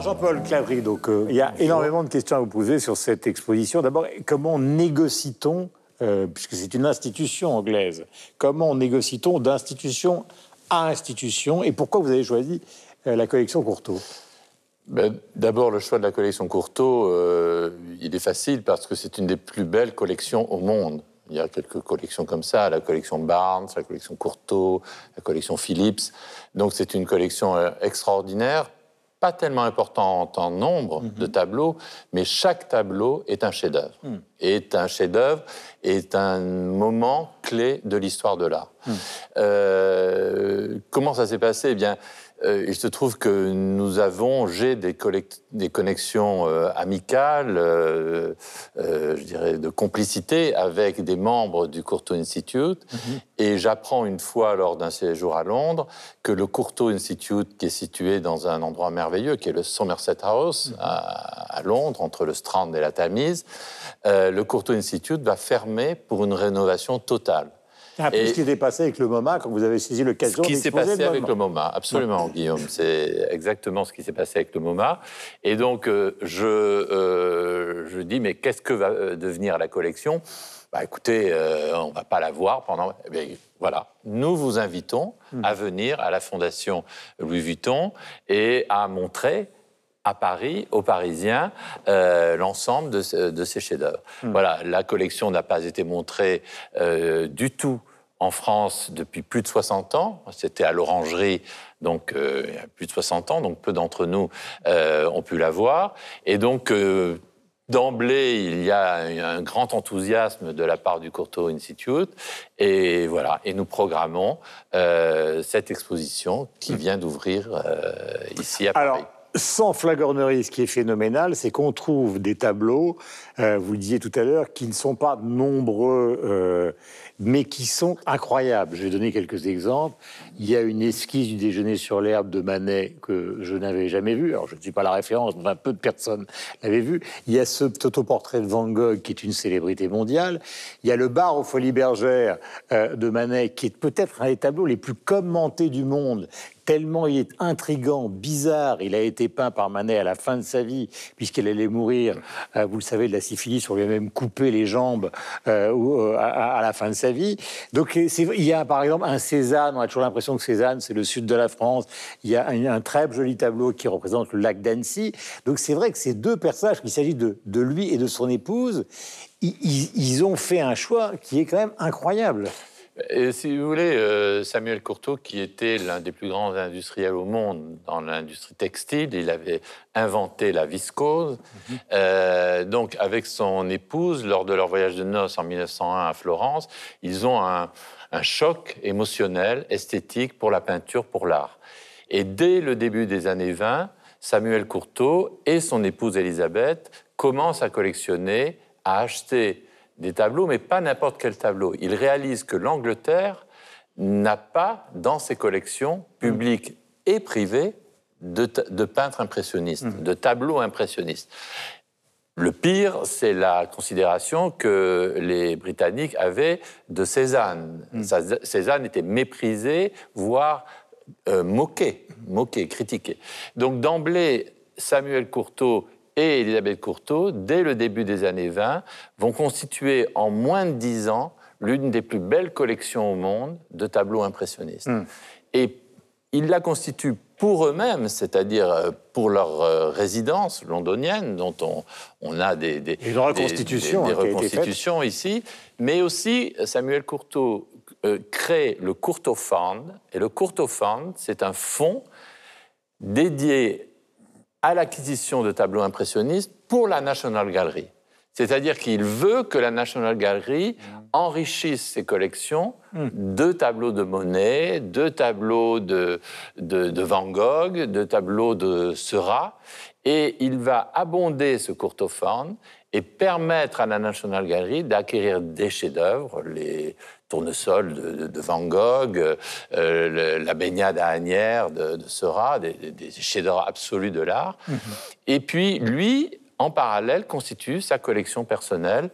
Alors Jean-Paul Clavry, donc euh, il y a énormément de questions à vous poser sur cette exposition. D'abord, comment négocie-t-on, euh, puisque c'est une institution anglaise, comment négocie-t-on d'institution à institution et pourquoi vous avez choisi euh, la collection Courteau? Ben, D'abord, le choix de la collection Courteau, euh, il est facile parce que c'est une des plus belles collections au monde. Il y a quelques collections comme ça, la collection Barnes, la collection Courteau, la collection Philips. Donc c'est une collection extraordinaire, pas tellement importante en nombre de tableaux, mais chaque tableau est un chef-d'œuvre. Est un chef-d'œuvre, est un moment clé de l'histoire de l'art. Euh, comment ça s'est passé? Eh bien, euh, il se trouve que nous avons, j'ai des, connexions euh, amicales, euh, je dirais de complicité avec des membres du Courtauld Institute. Et j'apprends une fois lors d'un séjour à Londres que le Courtauld Institute, qui est situé dans un endroit merveilleux, qui est le Somerset House à, à Londres, entre le Strand et la Tamise, le Courtauld Institute va fermer pour une rénovation totale. Peu Et- ce qui s'est passé avec le MoMA quand vous avez saisi ce l'occasion qui s'est passé le avec le MoMA, absolument, Guillaume. C'est exactement ce qui s'est passé avec le MoMA. Et donc, euh, je, euh, je dis, mais qu'est-ce que va euh, devenir la collection? Bah, Écoutez, euh, on ne va pas la voir pendant... Eh bien, voilà, nous vous invitons à venir à la Fondation Louis Vuitton et à montrer à Paris, aux Parisiens, euh, l'ensemble de, ce- de ces chefs-d'œuvre. Voilà, la collection n'a pas été montrée euh, du tout en France depuis plus de 60 ans. C'était à l'Orangerie, donc euh, il y a plus de 60 ans, donc peu d'entre nous ont pu la voir. Et donc, d'emblée, il y a un grand enthousiasme de la part du Courtauld Institute. Et voilà, et nous programmons euh, cette exposition qui vient d'ouvrir euh, ici à Paris. Alors, sans flagornerie, ce qui est phénoménal, c'est qu'on trouve des tableaux, euh, vous le disiez tout à l'heure, qui ne sont pas nombreux, euh, mais qui sont incroyables. Je vais donner quelques exemples. Il y a une esquisse du déjeuner sur l'herbe de Manet que je n'avais jamais vue. Alors, je ne suis pas la référence, mais peu de personnes l'avaient vu. Il y a ce autoportrait de Van Gogh qui est une célébrité mondiale. Il y a le bar aux Folies Bergères euh, de Manet qui est peut-être un des tableaux les plus commentés du monde tellement il est intrigant, bizarre. Il a été peint par Manet à la fin de sa vie, puisqu'il allait mourir, euh, vous le savez, de la syphilis. On lui a même coupé les jambes euh, euh, à, la fin de sa vie. Donc il y a par exemple un Cézanne, on a toujours l'impression que Cézanne, c'est le sud de la France. Il y a un, très joli tableau qui représente le lac d'Annecy. Donc c'est vrai que ces deux personnages, qu'il s'agit de, lui et de son épouse, ils- ils ont fait un choix qui est quand même incroyable. Et si vous voulez, euh, Samuel Courtauld, qui était l'un des plus grands industriels au monde dans l'industrie textile, il avait inventé la viscose. Euh, donc, avec son épouse, lors de leur voyage de noces en 1901 à Florence, ils ont un, un choc émotionnel, esthétique pour la peinture, pour l'art. Et dès le début des années 20, Samuel Courtauld et son épouse Elisabeth commencent à collectionner, à acheter des tableaux, mais pas n'importe quel tableau. Ils réalisent que l'Angleterre n'a pas dans ses collections publiques et privées de, peintres impressionnistes, de tableaux impressionnistes. Le pire, c'est la considération que les Britanniques avaient de Cézanne. Ça- Cézanne était méprisé, voire euh, moqué, moqué, critiqué. Donc d'emblée, Samuel Courtauld et Elisabeth Courtauld, dès le début des années 20, vont constituer en moins de dix ans l'une des plus belles collections au monde de tableaux impressionnistes. Et ils la constituent pour eux-mêmes, c'est-à-dire euh, pour leur euh, résidence londonienne, dont on, on a des, des, Une reconstitution, des- hein, reconstitutions ici, mais aussi Samuel Courtauld euh, crée le Courtauld Fund, et le Courtauld Fund, c'est un fonds dédié à l'acquisition de tableaux impressionnistes pour la National Gallery. C'est-à-dire qu'il veut que la National Gallery enrichisse ses collections de tableaux de Monet, de tableaux de, Van Gogh, de tableaux de Seurat, et il va abonder ce courtophone et permettre à la National Gallery d'acquérir des chefs-d'œuvre, les tournesols de, Van Gogh, euh, le- la baignade à Agnières de, de Seurat, des, chefs-d'œuvre absolus de l'art. Et puis, lui, en parallèle, constitue sa collection personnelle.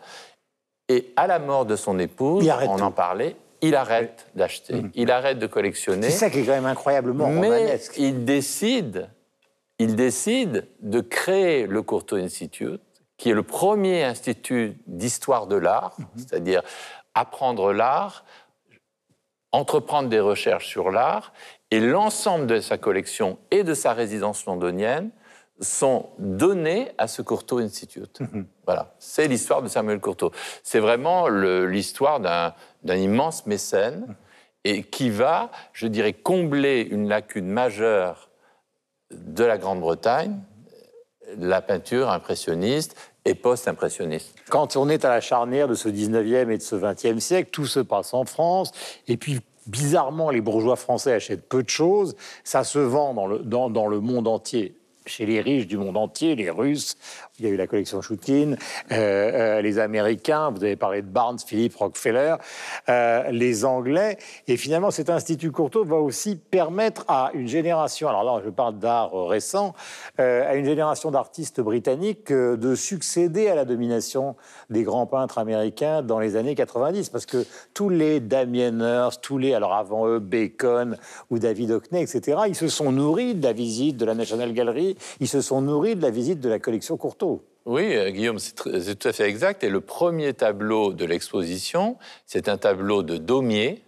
Et à la mort de son épouse, on tout. en parlait, il arrête d'acheter, il arrête de collectionner. C'est ça qui est quand même incroyablement Mais romanesque. il décide, il décide de créer le Courtauld Institute, qui est le premier institut d'histoire de l'art, Mhm. c'est-à-dire apprendre l'art, entreprendre des recherches sur l'art, et l'ensemble de sa collection et de sa résidence londonienne sont donnés à ce Courtauld Institute. Voilà, c'est l'histoire de Samuel Courtauld. C'est vraiment l'histoire d'un d'un immense mécène et qui va, je dirais, combler une lacune majeure de la Grande-Bretagne, la peinture impressionniste et post-impressionniste. Quand on est à la charnière de ce 19e et de ce 20e siècle, tout se passe en France. Et puis, bizarrement, les bourgeois français achètent peu de choses. Ça se vend dans le, dans, dans le monde entier chez les riches du monde entier, les Russes, il y a eu la collection Choukine, euh, euh, les Américains, vous avez parlé de Barnes, Philippe, Rockefeller, euh, les Anglais. Et finalement, cet Institut Courtauld va aussi permettre à une génération, alors là je parle d'art récent, à une génération d'artistes britanniques de succéder à la domination des grands peintres américains dans les années 90. Parce que tous les Damien Hirst, tous les, alors avant eux, Bacon ou David Hockney, etc., ils se sont nourris de la visite de la National Gallery, ils se sont nourris de la visite de la collection Courtauld. Oui, euh, Guillaume, c'est tout à fait exact. Et le premier tableau de l'exposition, c'est un tableau de Daumier,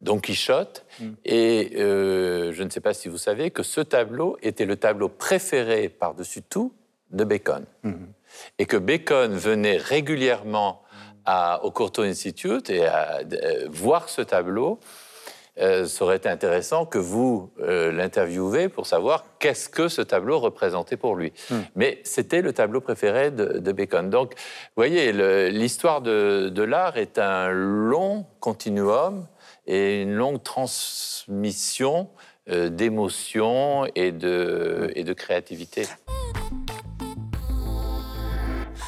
Don Quichotte. Et euh, je ne sais pas si vous savez que ce tableau était le tableau préféré par-dessus tout de Bacon. Et que Bacon venait régulièrement à- au Courtauld Institute et à euh, voir ce tableau. Euh, ça aurait été intéressant que vous euh, l'interviewez pour savoir qu'est-ce que ce tableau représentait pour lui. Mais c'était le tableau préféré de, de Bacon. Donc, vous voyez, l'histoire de, de l'art est un long continuum et une longue transmission euh, d'émotions et de, et de créativité.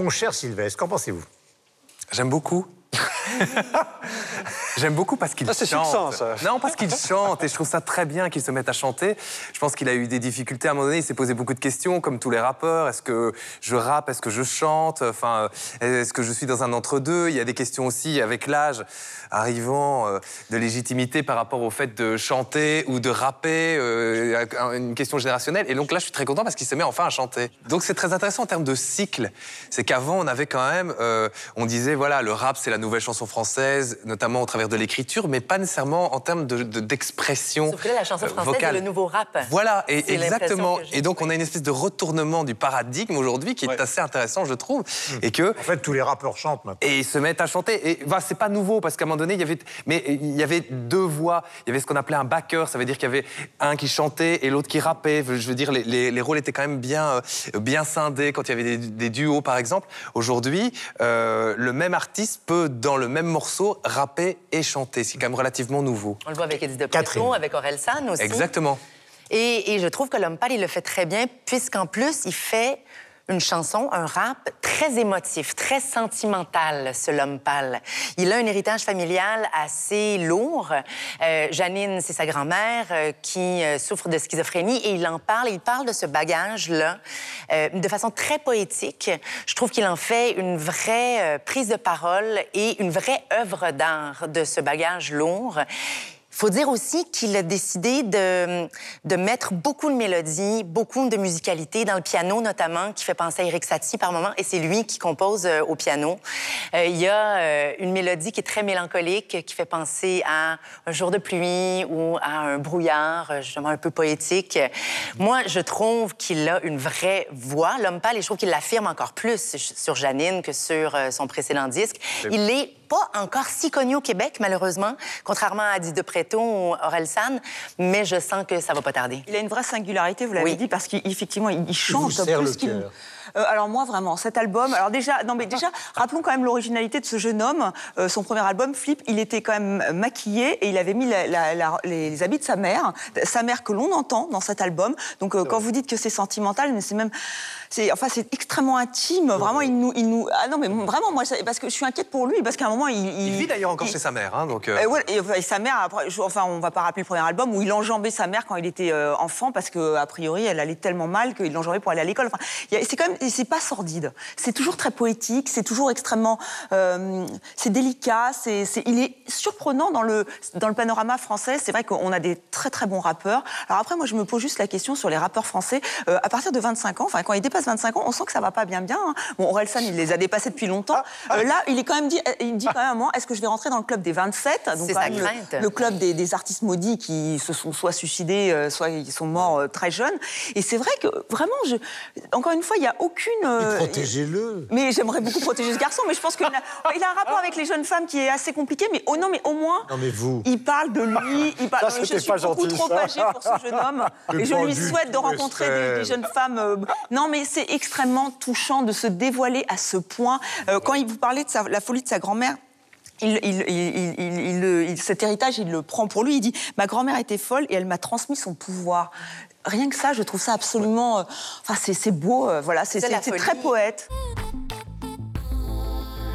Mon cher Sylvestre, qu'en pensez-vous? J'aime beaucoup. J'aime beaucoup parce qu'il Ah, chante. succinct, ça. Non, parce qu'il chante et je trouve ça très bien qu'il se mette à chanter. Je pense qu'il a eu des difficultés à un moment donné. Il s'est posé beaucoup de questions, comme tous les rappeurs. Est-ce que je rappe? Est-ce que je chante? Enfin, est-ce que je suis dans un entre-deux? Il y a des questions aussi avec l'âge arrivant euh, de légitimité par rapport au fait de chanter ou de rapper, euh, une question générationnelle. Et donc là, je suis très content parce qu'il se met enfin à chanter. Donc c'est très intéressant en termes de cycle. C'est qu'avant, on avait quand même, euh, on disait voilà, le rap c'est la nouvelle chanson française, notamment au travers de l'écriture, mais pas nécessairement en termes de- de- d'expression. Sauf que là, la chanson euh, française, vocale. c'est le nouveau rap. Voilà, et exactement. Et donc, on a une espèce de retournement du paradigme aujourd'hui qui est assez intéressant, je trouve. Et que. En fait, tous les rappeurs chantent maintenant. Et ils se mettent à chanter. Et bah, c'est pas nouveau, parce qu'à un moment donné, il y avait. Mais il y avait deux voix. Il y avait ce qu'on appelait un backer. Ça veut dire qu'il y avait un qui chantait et l'autre qui rappait. Je veux dire, les, les- les rôles étaient quand même bien, euh, bien scindés quand il y avait des, des duos, par exemple. Aujourd'hui, euh, le même artiste peut, dans le même morceau, rapper et chanter. C'est quand même relativement nouveau. On le voit avec Edith de. Preto, avec Aurel San aussi. Exactement. Et, et je trouve que l'homme pâle, il le fait très bien, puisqu'en plus, il fait une chanson, un rap très émotif, très sentimental, ce l'homme pâle. Il a un héritage familial assez lourd. Euh, Janine, c'est sa grand-mère euh, qui euh, souffre de schizophrénie et il en parle. Il parle de ce bagage-là de façon très poétique. Je trouve qu'il en fait une vraie prise de parole et une vraie œuvre d'art de ce bagage lourd. Il faut dire aussi qu'il a décidé de, de mettre beaucoup de mélodies, beaucoup de musicalité dans le piano notamment, qui fait penser à Eric Satie par moment, et c'est lui qui compose euh, au piano. Euh, il y a euh, une mélodie qui est très mélancolique, qui fait penser à un jour de pluie ou à un brouillard, justement un peu poétique. Moi, je trouve qu'il a une vraie voix, l'homme pâle, et je trouve qu'il l'affirme encore plus sur Janine que sur son précédent disque. Il est pas encore si connu au Québec, malheureusement, contrairement à Didi de Préto ou Aurel San, mais je sens que ça va pas tarder. Il a une vraie singularité, vous l'avez Oui. dit, parce qu'effectivement, il, il vous chante serre plus le qu'il. Euh, alors moi vraiment cet album alors déjà non mais déjà rappelons quand même l'originalité de ce jeune homme. Euh, son premier album Flip il était quand même maquillé et il avait mis la- la- la- les habits de sa mère sa mère que l'on entend dans cet album. Donc euh, quand vous dites que c'est sentimental mais c'est même c'est enfin c'est extrêmement intime. Vraiment il nous il nous ah non mais vraiment moi parce que je suis inquiète pour lui parce qu'à un moment il Il vit d'ailleurs encore il- chez sa mère, hein, donc. ouais, et, et sa mère, après, je- enfin, on va pas rappeler le premier album où il enjambait sa mère quand il était enfant parce que a priori, elle allait tellement mal qu'il l'enjambait pour aller à l'école. Enfin, c'est quand même, et c'est pas sordide. C'est toujours très poétique. C'est toujours extrêmement, euh, c'est délicat. C'est, il est surprenant dans le dans le panorama français. C'est vrai qu'on a des très très bons rappeurs. Alors après, moi, je me pose juste la question sur les rappeurs français. Euh, à partir de 25 ans, enfin, quand ils dépassent 25 ans, on sent que ça va pas bien bien. hein. Bon, Orelsan, il les a dépassés depuis longtemps. Euh, là, il est quand même dit, il dit quand même à moment, est-ce que je vais rentrer dans le club des 27 Donc, quand même, le- le club des, des artistes maudits qui se sont soit suicidés, soit ils sont morts très jeunes. Et c'est vrai que vraiment, je, encore une fois, il n'y a aucune. euh, Protégez-le. mais j'aimerais beaucoup protéger ce garçon, mais je pense qu'il a, il a un rapport avec les jeunes femmes qui est assez compliqué. Mais oh non, mais au moins, Non, mais vous. il parle de lui. Il parle. Ça, non, mais je suis pas beaucoup gentil, trop ça. âgée pour ce jeune homme, et je lui souhaite de rencontrer des, jeunes femmes. euh, Non, mais c'est extrêmement touchant de se dévoiler à ce point. Euh, quand il vous parlait de sa- la folie de sa grand-mère. Il- cet héritage, il le prend pour lui. Il dit Ma grand-mère était folle et elle m'a transmis son pouvoir. Rien que ça, je trouve ça absolument. euh, Enfin, c'est c'est beau, euh, voilà, c'est très poète.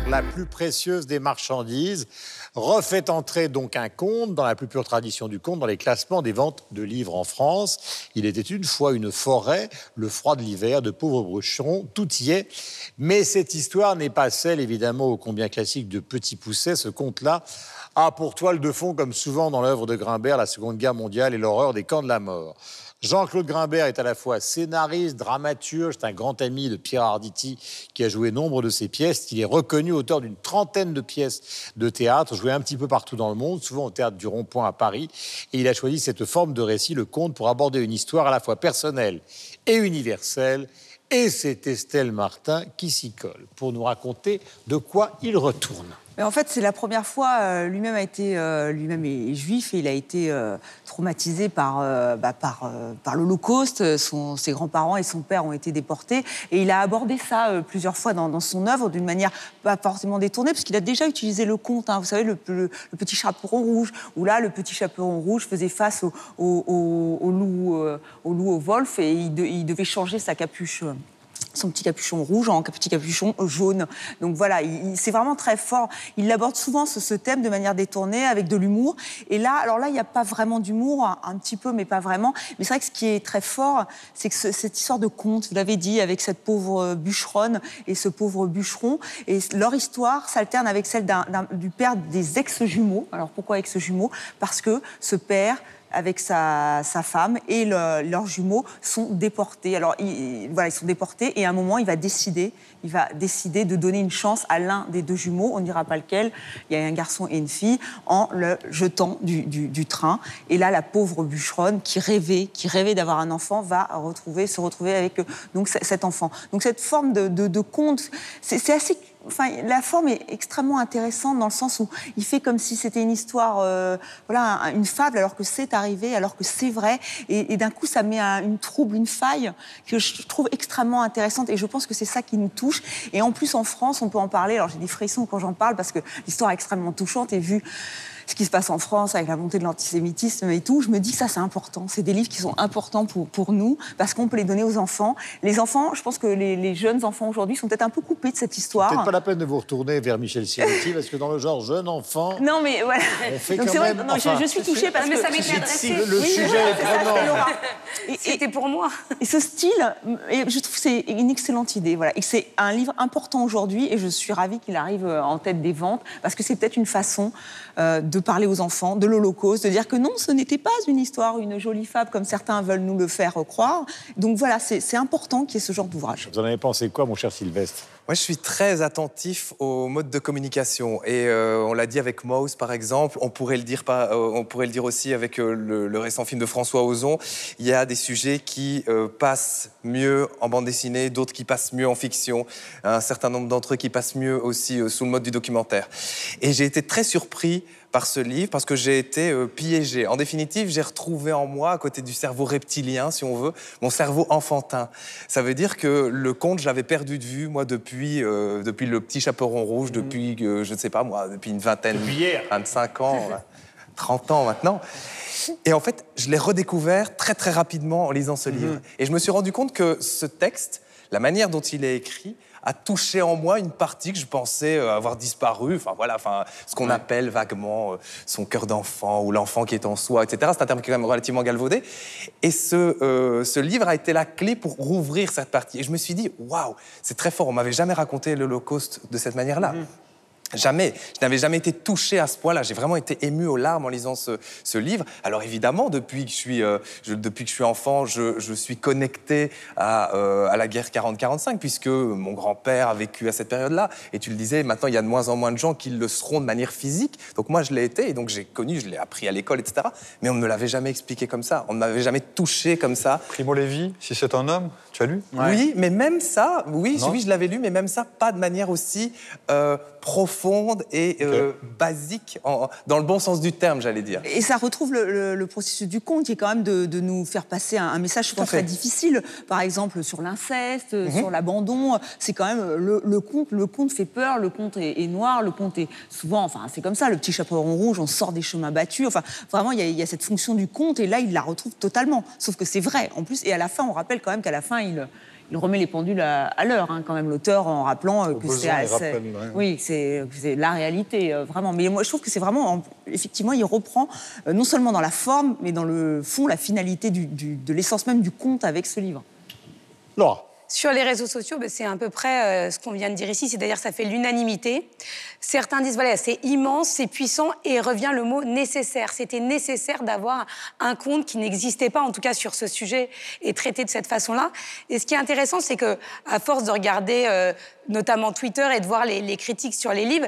la plus précieuse des marchandises, refait entrer donc un conte, dans la plus pure tradition du conte, dans les classements des ventes de livres en France. Il était une fois une forêt, le froid de l'hiver, de pauvres brucherons, tout y est. Mais cette histoire n'est pas celle, évidemment, ô combien classique de Petit Pousset. Ce conte-là a pour toile de fond, comme souvent dans l'œuvre de Grimbert, la Seconde Guerre mondiale et l'horreur des camps de la mort. Jean-Claude Grimbert est à la fois scénariste, dramaturge, un grand ami de Pierre Arditi qui a joué nombre de ses pièces. Il est reconnu auteur d'une trentaine de pièces de théâtre, joué un petit peu partout dans le monde, souvent au théâtre du Rond-Point à Paris. Et il a choisi cette forme de récit, le conte, pour aborder une histoire à la fois personnelle et universelle. Et c'est Estelle Martin qui s'y colle pour nous raconter de quoi il retourne. Mais en fait, c'est la première fois. euh, lui-même a été, euh, lui-même est juif et il a été euh, traumatisé par bah, par l'Holocauste. Ses grands-parents et son père ont été déportés et il a abordé ça plusieurs fois dans, son œuvre d'une manière pas forcément détournée, parce qu'il a déjà utilisé le conte. hein. vous savez, le, petit chaperon rouge, où là, le petit chaperon rouge faisait face au, loup, au loup, au wolf, et il devait changer sa capuche. Son petit capuchon rouge en petit capuchon jaune. Donc voilà, il- il- c'est vraiment très fort. Il aborde souvent ce, ce thème de manière détournée, avec de l'humour. Et là, alors là, il n'y a pas vraiment d'humour, un, petit peu, mais pas vraiment. Mais c'est vrai que ce qui est très fort, c'est que ce- cette histoire de conte, vous l'avez dit, avec cette pauvre bûcheronne et ce pauvre bûcheron, et leur histoire s'alterne avec celle du père des ex-jumeaux. Alors pourquoi ex-jumeaux? Parce que ce père avec sa, sa femme et le- leurs jumeaux sont déportés. Alors ils, voilà, ils sont déportés et à un moment il va décider, il va décider de donner une chance à l'un des deux jumeaux, on ne dira pas lequel. Il y a un garçon et une fille en le jetant du, du- train. Et là, la pauvre bûcheronne qui rêvait, qui rêvait d'avoir un enfant, va retrouver, se retrouver avec euh, donc cet enfant. Donc cette forme de, de- de conte, c'est assez Enfin, la forme est extrêmement intéressante dans le sens où il fait comme si c'était une histoire, euh, voilà, un- une fable, alors que c'est arrivé, alors que c'est vrai. Et, d'un coup, ça met un- une trouble, une faille que je trouve extrêmement intéressante. Et je pense que c'est ça qui nous touche. Et en plus, en France, on peut en parler. Alors, j'ai des frissons quand j'en parle parce que l'histoire est extrêmement touchante. Et vu ce qui se passe en France avec la montée de l'antisémitisme et tout, je me dis que ça, c'est important. C'est des livres qui sont importants pour, pour nous parce qu'on peut les donner aux enfants. Les enfants, je pense que les, les jeunes enfants aujourd'hui sont peut-être un peu coupés de cette histoire. Peut-être pas la peine de vous retourner vers Michel Cialetti, parce que dans le genre jeune enfant, Non, mais voilà. on fait Donc quand c'est vrai, même... non, je- enfin, je, suis touchée parce Mais que ça m'était si- adressé. si le Oui, sujet est prenant. C'était pour moi. Et ce style, et je trouve que c'est une excellente idée. Voilà. Et c'est un livre important aujourd'hui et je suis ravie qu'il arrive en tête des ventes parce que c'est peut-être une façon euh, de parler aux enfants de l'Holocauste, de dire que non, ce n'était pas une histoire, une jolie fable comme certains veulent nous le faire croire. Donc voilà, c'est important qu'il y ait ce genre d'ouvrage. Vous en avez pensé quoi, mon cher Sylvestre? Moi, je suis très attentif au mode de communication. Et euh, on l'a dit avec Mouse, par exemple. On pourrait le dire, pas, euh, on pourrait le dire aussi avec euh, le, le récent film de François Ozon. Il y a des sujets qui euh, passent mieux en bande dessinée, d'autres qui passent mieux en fiction, un certain nombre d'entre eux qui passent mieux aussi euh, sous le mode du documentaire. Et j'ai été très surpris par ce livre parce que j'ai été euh, piégé. En définitive, j'ai retrouvé en moi, à côté du cerveau reptilien, si on veut, mon cerveau enfantin. Ça veut dire que le conte, je l'avais perdu de vue, moi, depuis, euh, depuis le petit chaperon rouge, depuis, euh, je ne sais pas moi, depuis une vingtaine, 25 ans, 30 ans maintenant. Et en fait, je l'ai redécouvert très très rapidement en lisant ce livre. Et je me suis rendu compte que ce texte, la manière dont il est écrit, a touché en moi une partie que je pensais euh, avoir disparu. Enfin voilà, enfin ce qu'on appelle vaguement euh, son cœur d'enfant ou l'enfant qui est en soi, etc. C'est un terme qui est quand même relativement galvaudé. Et ce, euh, ce livre a été la clé pour rouvrir cette partie. Et je me suis dit, waouh, c'est très fort. On m'avait jamais raconté l'Holocauste de cette manière-là. Jamais. Je n'avais jamais été touché à ce point-là. J'ai vraiment été ému aux larmes en lisant ce, ce livre. Alors évidemment, depuis que je suis, euh, je- depuis que je suis enfant, je, je suis connecté à, euh, à la guerre 40-45, puisque mon grand-père a vécu à cette période-là. Et tu le disais, maintenant, il y a de moins en moins de gens qui le seront de manière physique. Donc moi, je l'ai été, et donc j'ai connu, je l'ai appris à l'école, etc. Mais on ne me l'avait jamais expliqué comme ça. On ne m'avait jamais touché comme ça. Primo Levi, si c'est un homme, tu as lu? Oui, mais même ça, oui, Non oui, je l'avais lu, mais même ça, pas de manière aussi euh, profonde et euh, basique, en- dans le bon sens du terme, j'allais dire. Et ça retrouve le, le- le processus du conte, qui est quand même de, de nous faire passer un, un message souvent très difficile. Par exemple, sur l'inceste, Mhm. sur l'abandon. C'est quand même euh, le, le conte. Le conte fait peur, le conte est, est noir, le conte est souvent. Enfin, c'est comme ça, le petit chaperon rouge, on sort des chemins battus. Enfin, vraiment, il y, a- il y a cette fonction du conte, et là, il la retrouve totalement. Sauf que c'est vrai, en plus. Et à la fin, on rappelle quand même qu'à la fin, il. Il remet les pendules à, à l'heure, hein, quand même, l'auteur, en rappelant euh, que c'est ouais. Oui, c'est la réalité, euh, vraiment. Mais moi, je trouve que c'est vraiment, en- effectivement, il reprend euh, non seulement dans la forme, mais dans le fond, la finalité du- du- de l'essence même du conte avec ce livre. Laura. Sur les réseaux sociaux, ben, c'est à peu près euh, ce qu'on vient de dire ici, c'est-à-dire ça fait l'unanimité. Certains disent, voilà, c'est immense, c'est puissant, et revient le mot nécessaire. C'était nécessaire d'avoir un conte qui n'existait pas, en tout cas sur ce sujet, et traité de cette façon-là. Et ce qui est intéressant, c'est que, à force de regarder euh, notamment Twitter et de voir les critiques sur les livres,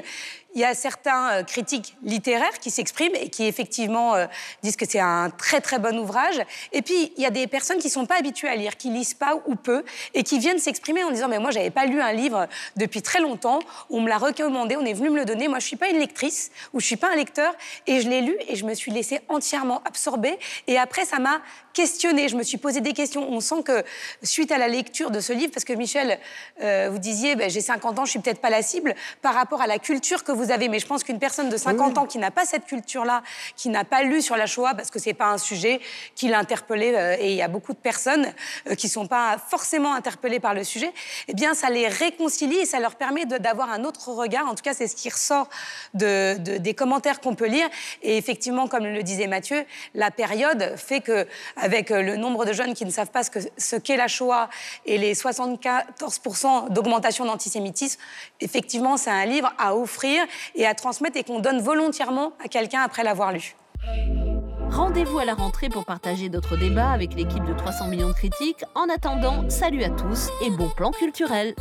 il y a certains euh, critiques littéraires qui s'expriment et qui effectivement euh, disent que c'est un très très bon ouvrage. Et puis il y a des personnes qui sont pas habituées à lire, qui lisent pas ou peu et qui viennent s'exprimer en disant mais moi j'avais pas lu un livre depuis très longtemps, on me l'a recommandé, on est venu me le donner. Moi je suis pas une lectrice ou je suis pas un lecteur et je l'ai lu et je me suis laissée entièrement absorber et après ça m'a questionnée, je me suis posé des questions. On sent que suite à la lecture de ce livre, parce que Michel, euh, vous disiez, ben, j'ai 50 ans, je suis peut-être pas la cible par rapport à la culture que vous avez, mais je pense qu'une personne de 50 ans qui n'a pas cette culture-là, qui n'a pas lu sur la Shoah, parce que c'est pas un sujet qui l'a interpellé, euh, et il y a beaucoup de personnes euh, qui sont pas forcément interpellées par le sujet, eh bien, ça les réconcilie et ça leur permet d'avoir un autre regard. En tout cas, c'est ce qui ressort de, de- des commentaires qu'on peut lire. Et effectivement, comme le disait Mathieu, la période fait que, avec euh, le nombre de jeunes qui ne savent pas ce que- ce qu'est la Shoah et les 74% d'augmentation d'antisémitisme, effectivement, c'est un livre à offrir et à transmettre et qu'on donne volontairement à quelqu'un après l'avoir lu. Rendez-vous à la rentrée pour partager d'autres débats avec l'équipe de 300 millions de critiques. En attendant, salut à tous et bon plan culturel.